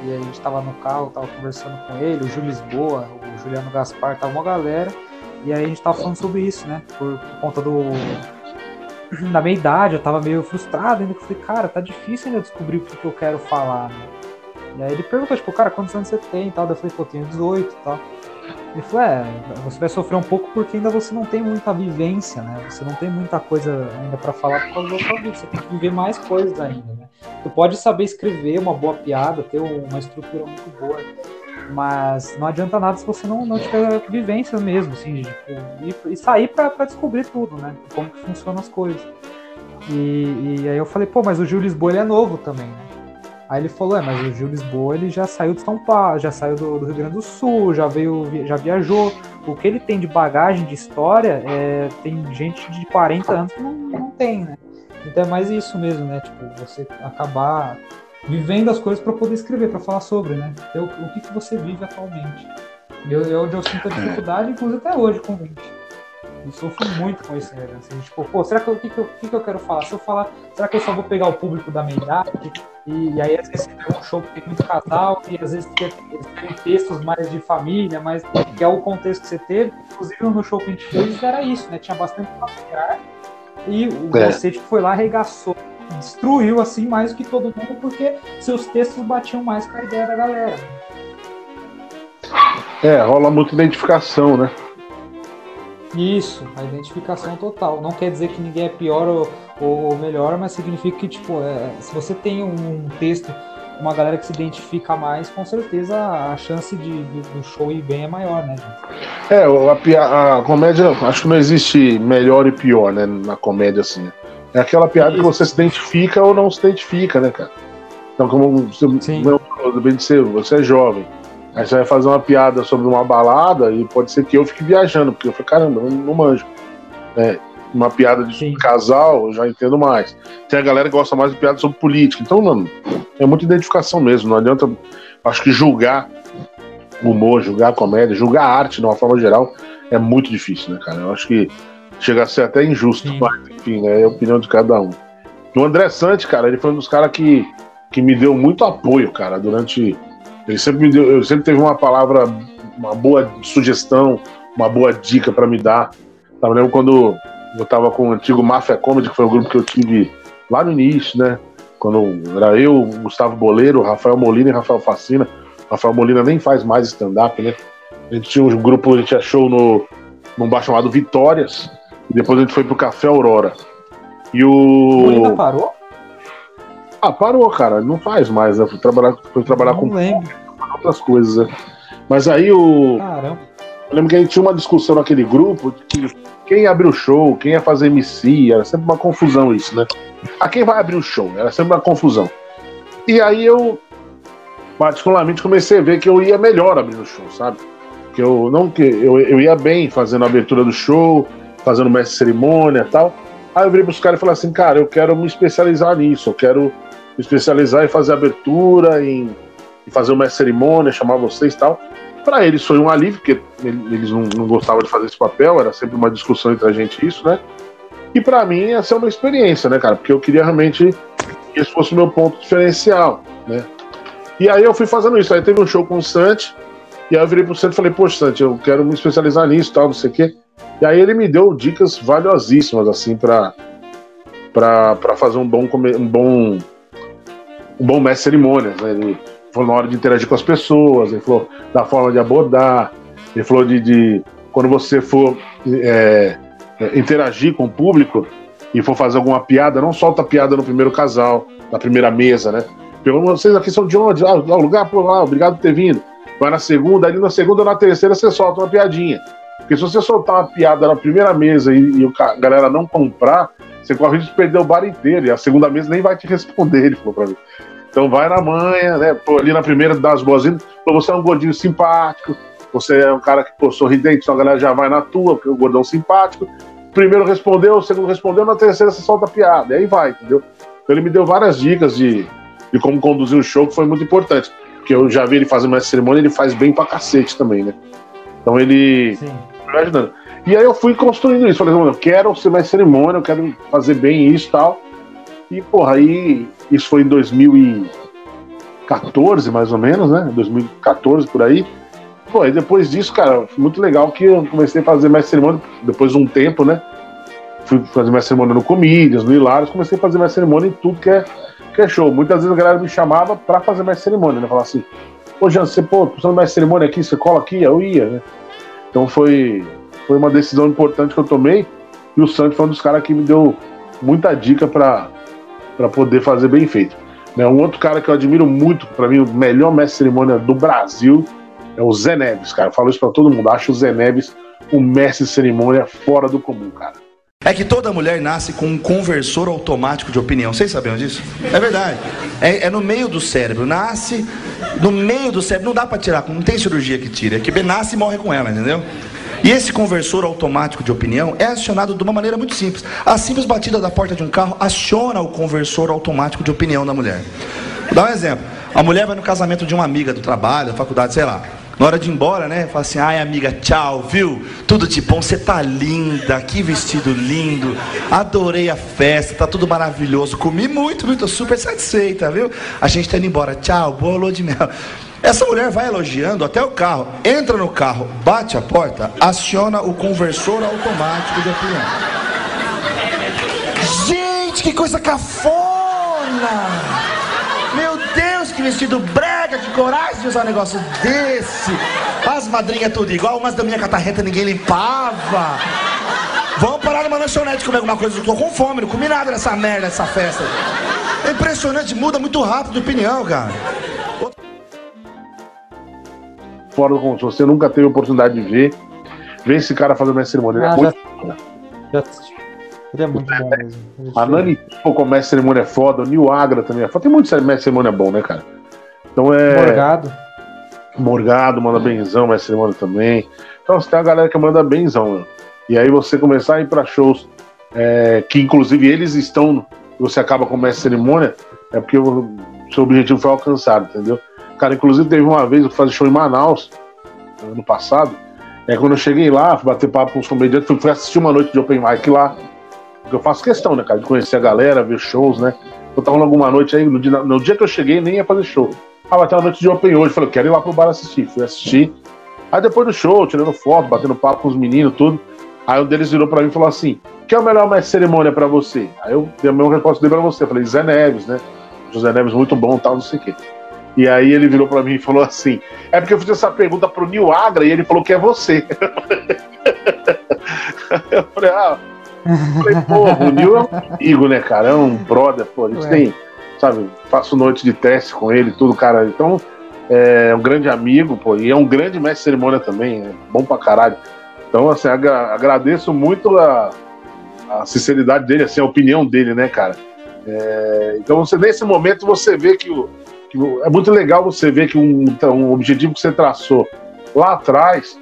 E a gente tava no carro, tava conversando com ele, o Júlio Lisboa, o Juliano Gaspar, tava uma galera. E aí a gente tava falando sobre isso, né? Por, por conta do, na minha idade, eu tava meio frustrado ainda, que eu falei, cara, tá difícil ainda descobrir o que, que eu quero falar, né? E aí ele perguntou, tipo, cara, quantos anos você tem e tal? eu falei, pô, tenho 18 e tal. Ele falou, é, você vai sofrer um pouco porque ainda você não tem muita vivência, né? Você não tem muita coisa ainda para falar por causa da sua vida. Você tem que viver mais coisas ainda, né? Tu pode saber escrever uma boa piada, ter uma estrutura muito boa. Mas não adianta nada se você não, não tiver vivência mesmo, assim, tipo, e, e sair para descobrir tudo, né? Como que funcionam as coisas. E, e, aí eu falei, pô, mas o Gil Lisboa ele é novo também, né? Aí ele falou, é, mas o Gil Lisboa ele já saiu de São Paulo, já saiu do, do, Rio Grande do Sul, já veio, já viajou. O que ele tem de bagagem de história, é, tem gente de 40 anos que não, não tem, né? Então é mais isso mesmo, né? Tipo, você acabar vivendo as coisas para poder escrever, para falar sobre, né? Então, o que, que você vive atualmente. Eu, eu, eu sinto a dificuldade, inclusive até hoje com 20. Eu sofro muito com isso, né? Assim, tipo, pô, será que o que, que, eu, que, eu quero falar? Se eu falar, será que eu só vou pegar o público da minha idade? E, e aí, às vezes, você pega um show que tem muito casal, e às vezes tem, tem textos mais de família, mas que é o contexto que você teve. Inclusive, no show que a gente fez era isso, né? Tinha bastante familiar. E o é. você tipo, foi lá, arregaçou, destruiu assim mais do que todo mundo, porque seus textos batiam mais com a ideia da galera. É, rola muita identificação, né? Isso, a identificação total. Não quer dizer que ninguém é pior ou, ou melhor, mas significa que, tipo, é, se você tem um texto, uma galera que se identifica mais, com certeza a chance de, do show ir bem é maior, né, gente? É, a, a, comédia, acho que não existe melhor e pior, né, na comédia, assim. É aquela piada Isso. que você se identifica ou não se identifica, né, cara? Então, como você, Sim. bem de ser, você é jovem Aí você vai fazer uma piada sobre uma balada e pode ser que eu fique viajando, porque eu falei, caramba, não, não manjo. É, uma piada de Sim. casal, eu já entendo mais. Tem a galera que gosta mais de piada sobre política. Então, mano, é muita identificação mesmo. Não adianta, acho que julgar humor, julgar comédia, julgar arte de uma forma geral é muito difícil, né, cara? Eu acho que chega a ser até injusto, Sim. mas enfim, né, é a opinião de cada um. O André Sante, cara, ele foi um dos caras que, que me deu muito apoio, cara, durante ele sempre me deu, eu sempre teve uma palavra, uma boa sugestão, uma boa dica para me dar. Eu lembro quando eu tava com o antigo Mafia Comedy, que foi o grupo que eu tive lá no início, né? Quando era eu, Gustavo Boleiro, Rafael Molina e Rafael Facina. Rafael Molina nem faz mais stand-up, né? A gente tinha um grupo, a gente show no, num bar chamado Vitórias, e depois a gente foi pro Café Aurora. E o. Molina parou? Ah, parou, cara. Não faz mais, né? Foi trabalhar, foi trabalhar não com lembro. outras coisas, né? Mas aí o. Caramba. Eu lembro que a gente tinha uma discussão naquele grupo que quem abriu o show, quem ia fazer MC, era sempre uma confusão isso, né? A quem vai abrir o show? Era sempre uma confusão. E aí eu, particularmente, comecei a ver que eu ia melhor abrir o show, sabe? Que eu não que eu, eu ia bem fazendo a abertura do show, fazendo mestre cerimônia e tal. Aí eu virei pros caras e falei assim, cara, eu quero me especializar nisso, eu quero me especializar em fazer abertura, em, em fazer uma cerimônia, chamar vocês e tal. Para eles foi um alívio, porque eles não, não, gostavam de fazer esse papel, era sempre uma discussão entre a gente isso, né? E para mim ia ser uma experiência, né, cara? Porque eu queria realmente que esse fosse o meu ponto diferencial, né? E aí eu fui fazendo isso. Aí teve um show com o Santi, e aí eu virei pro Santi e falei, poxa, Santi, eu quero me especializar nisso tal, não sei o quê. E aí ele me deu dicas valiosíssimas, assim, para para fazer um bom, um bom um bom mestre de cerimônias. Né? Ele falou na hora de interagir com as pessoas, ele falou da forma de abordar, ele falou de, de quando você for é, é, interagir com o público e for fazer alguma piada, não solta piada no primeiro casal, na primeira mesa, né? Pergunta, vocês aqui são de onde? Ah, o lugar por lá, obrigado por ter vindo. Vai na segunda, ali na segunda ou na terceira você solta uma piadinha. Porque se você soltar uma piada na primeira mesa e, e a galera não comprar, você corre de perder o bar inteiro, e a segunda mesa nem vai te responder, ele falou pra mim. Então vai na manha, né? Pô, ali na primeira das boas-vindas, você é um gordinho simpático, você é um cara que, pô, sorridente, então a galera já vai na tua, porque é um gordão simpático. Primeiro respondeu, o segundo respondeu, na terceira você solta a piada, e aí vai, entendeu? Então ele me deu várias dicas de, de como conduzir o show, que foi muito importante. Porque eu já vi ele fazer uma cerimônia, ele faz bem pra cacete também, né? Então ele. Sim. Imaginando. E aí eu fui construindo isso. Falei, eu quero ser mais cerimônia, eu quero fazer bem isso e tal. E, porra, aí isso foi em 2014, mais ou menos, né? 2014 por aí. Pô, aí depois disso, cara, foi muito legal que eu comecei a fazer mais cerimônia, depois de um tempo, né? Fui fazer mais cerimônia no Comídias, no Hilários, comecei a fazer mais cerimônia em tudo que é, que é show. Muitas vezes a galera me chamava pra fazer mais cerimônia, né? Falar assim, pô, Jean, você, pô, precisando mais cerimônia aqui, você cola aqui? Eu ia, né? Então foi, foi uma decisão importante que eu tomei. E o Santos foi um dos caras que me deu muita dica para poder fazer bem feito. Né, um outro cara que eu admiro muito, para mim, o melhor mestre cerimônia do Brasil é o Zé Neves, cara. Eu falo isso pra todo mundo. Acho o Zé Neves um mestre cerimônia fora do comum, cara. É que toda mulher nasce com um conversor automático de opinião. Vocês sabiam disso? É verdade. É, é no meio do cérebro. Nasce no meio do cérebro. Não dá para tirar, não tem cirurgia que tira. É que nasce e morre com ela, entendeu? E esse conversor automático de opinião é acionado de uma maneira muito simples. A simples batida da porta de um carro aciona o conversor automático de opinião da mulher. Vou dar um exemplo. A mulher vai no casamento de uma amiga do trabalho, da faculdade, sei lá. Na hora de ir embora, né? Fala assim, ai amiga, tchau, viu? Tudo de bom, você tá linda, que vestido lindo. Adorei a festa, tá tudo maravilhoso. Comi muito, muito, tô super satisfeita, viu? A gente tá indo embora, tchau, boa lua de mel. Essa mulher vai elogiando até o carro, entra no carro, bate a porta, aciona o conversor automático de opinião. Gente, que coisa cafona! Meu Deus, que vestido brega, que coragem de usar um negócio desse! As madrinhas tudo igual, umas da minha catarreta ninguém limpava. Vamos parar numa lanchonete comer alguma coisa, eu tô com fome, não comi nada nessa merda, nessa festa. É impressionante, muda muito rápido de opinião, cara fora do concurso, você nunca teve oportunidade de ver, vê esse cara fazendo mestre cerimônia. Ele é ah, muito já, já Ele é muito bom mesmo. A Nani como mestre cerimônia é foda, o Nil Agra também é foda. Tem muito mestre cerimônia bom, né, cara? Então é. Morgado. Morgado manda benzão, mestre cerimônia também. Então você tem a galera que manda benzão, né? E aí você começar a ir pra shows é, que inclusive eles estão, você acaba com mestre cerimônia, é porque o seu objetivo foi alcançado, entendeu? Cara, inclusive teve uma vez eu fazer show em Manaus, ano passado. É quando eu cheguei lá, fui bater papo com os comediantes, fui, assistir uma noite de open mic lá. Eu faço questão, né, cara, de conhecer a galera, ver shows, né? Eu tava alguma noite aí, no dia, no dia que eu cheguei, nem ia fazer show. Ah, vai ter uma noite de open hoje. Falei, quero ir lá pro bar assistir. Fui assistir. Aí depois do show, tirando foto, batendo papo com os meninos, tudo. Aí um deles virou pra mim e falou assim: que é o melhor mestre cerimônia pra você? Aí eu dei a mesma resposta dele pra você. Eu falei, Zé Neves, né? José Neves, muito bom, tal, não sei o quê. E aí ele virou para mim e falou assim: É porque eu fiz essa pergunta pro Nil Agra e ele falou que é você. eu falei, ah. Eu falei, pô, o Nil é um amigo, né, cara? É um brother, pô. A gente Ué. tem, sabe, faço noite de teste com ele, tudo, cara. Então, é um grande amigo, pô, e é um grande mestre de cerimônia também, é bom pra caralho. Então, assim, agra agradeço muito a, a sinceridade dele, assim, a opinião dele, né, cara? É, então, você, nesse momento, você vê que o, é muito legal você ver que um, então, um objetivo que você traçou lá atrás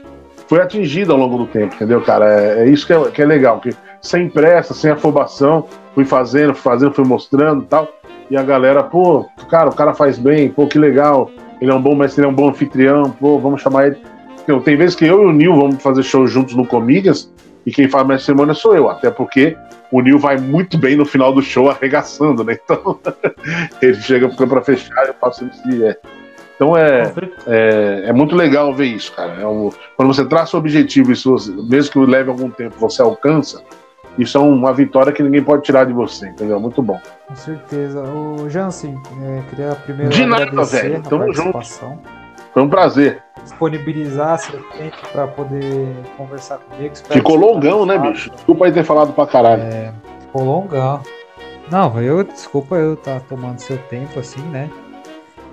foi atingido ao longo do tempo, entendeu, cara? É, é isso que é, que é legal, que sem pressa, sem afobação, fui fazendo, fui fazendo, fui mostrando e tal. E a galera, pô, cara, o cara faz bem, pô, que legal. Ele é um bom mestre, ele é um bom anfitrião, pô, vamos chamar ele. Então, tem vezes que eu e o Nil vamos fazer show juntos no Comedians e quem faz mestre cerimônia sou eu, até porque o Nil vai muito bem no final do show arregaçando, né? Então ele chega para fechar, eu faço isso. É. Então é, é, é, muito legal ver isso, cara. É um, quando você traça o objetivo, isso, mesmo que leve algum tempo, você alcança, isso é uma vitória que ninguém pode tirar de você, entendeu? Muito bom. Com certeza. O Jansen, é, queria primeiro de nada, velho. Tamo junto. Foi um prazer. Disponibilizar seu tempo para poder conversar comigo. Ficou longão, né, bicho? Desculpa aí ter falado pra caralho. É, ficou longão. Não, eu, desculpa eu estar tá tomando seu tempo assim, né?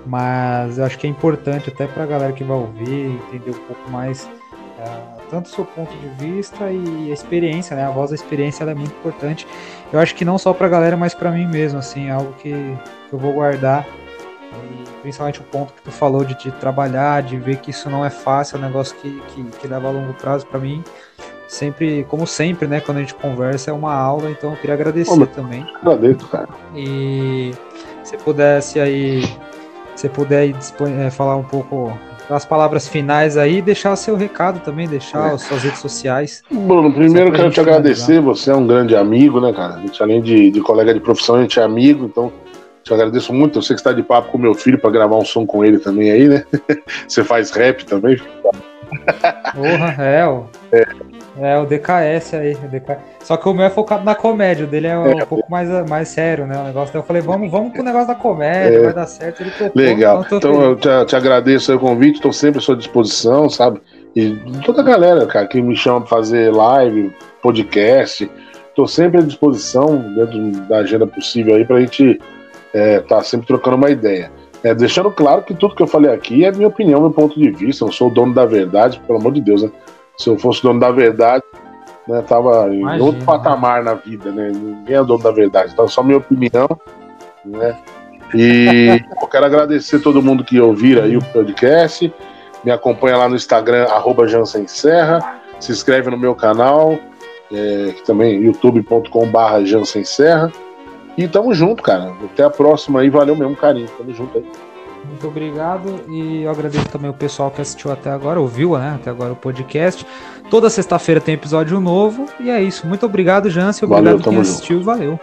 Mas eu acho que é importante até pra galera que vai ouvir, entender um pouco mais uh, tanto o seu ponto de vista e a experiência, né? A voz da experiência é muito importante. Eu acho que não só pra galera, mas pra mim mesmo, assim, é algo que, que eu vou guardar e principalmente o ponto que tu falou de, de, trabalhar, de ver que isso não é fácil, é um negócio que, que, que leva a longo prazo para mim. Sempre, como sempre, né, quando a gente conversa é uma aula, então eu queria agradecer também. Agradeço, cara. E se pudesse aí, se puder aí, é, falar um pouco das palavras finais aí, deixar seu recado também, deixar é. as suas redes sociais. Bruno, primeiro quero te agradecer, você é um grande amigo, né, cara? A gente, além de, de colega de profissão, a gente é amigo, então te agradeço muito. Eu sei que está de papo com meu filho para gravar um som com ele também aí, né? Você faz rap também? Porra, é, ó. É. é o DKS aí. O DK... Só que o meu é focado na comédia, o dele é um é, pouco mais, mais sério, né? O negócio. Então eu falei, vamos, vamos pro negócio da comédia, é. vai dar certo. Topou, Legal. Então, então eu te, te agradeço o convite, estou sempre à sua disposição, sabe? E toda a galera, cara, que me chama para fazer live, podcast, estou sempre à disposição, dentro da agenda possível aí, para a gente é, tá sempre trocando uma ideia. É, deixando claro que tudo que eu falei aqui é minha opinião, meu ponto de vista. Eu não sou o dono da verdade, pelo amor de Deus, né? Se eu fosse dono da verdade, né, tava Imagina. em outro patamar na vida, né? Ninguém é dono da verdade. Então, só minha opinião, né? E eu quero agradecer todo mundo que ouvir aí o podcast. Me acompanha lá no Instagram, arroba Jansen Serra. Se inscreve no meu canal, é, que também youtube.com.br Jansen Serra. E tamo junto, cara. Até a próxima aí. Valeu mesmo, carinho. Tamo junto aí. Muito obrigado e eu agradeço também o pessoal que assistiu até agora, ouviu, né? Até agora o podcast. Toda sexta-feira tem episódio novo e é isso. Muito obrigado, Jansen. Obrigado valeu, quem assistiu. Junto. Valeu.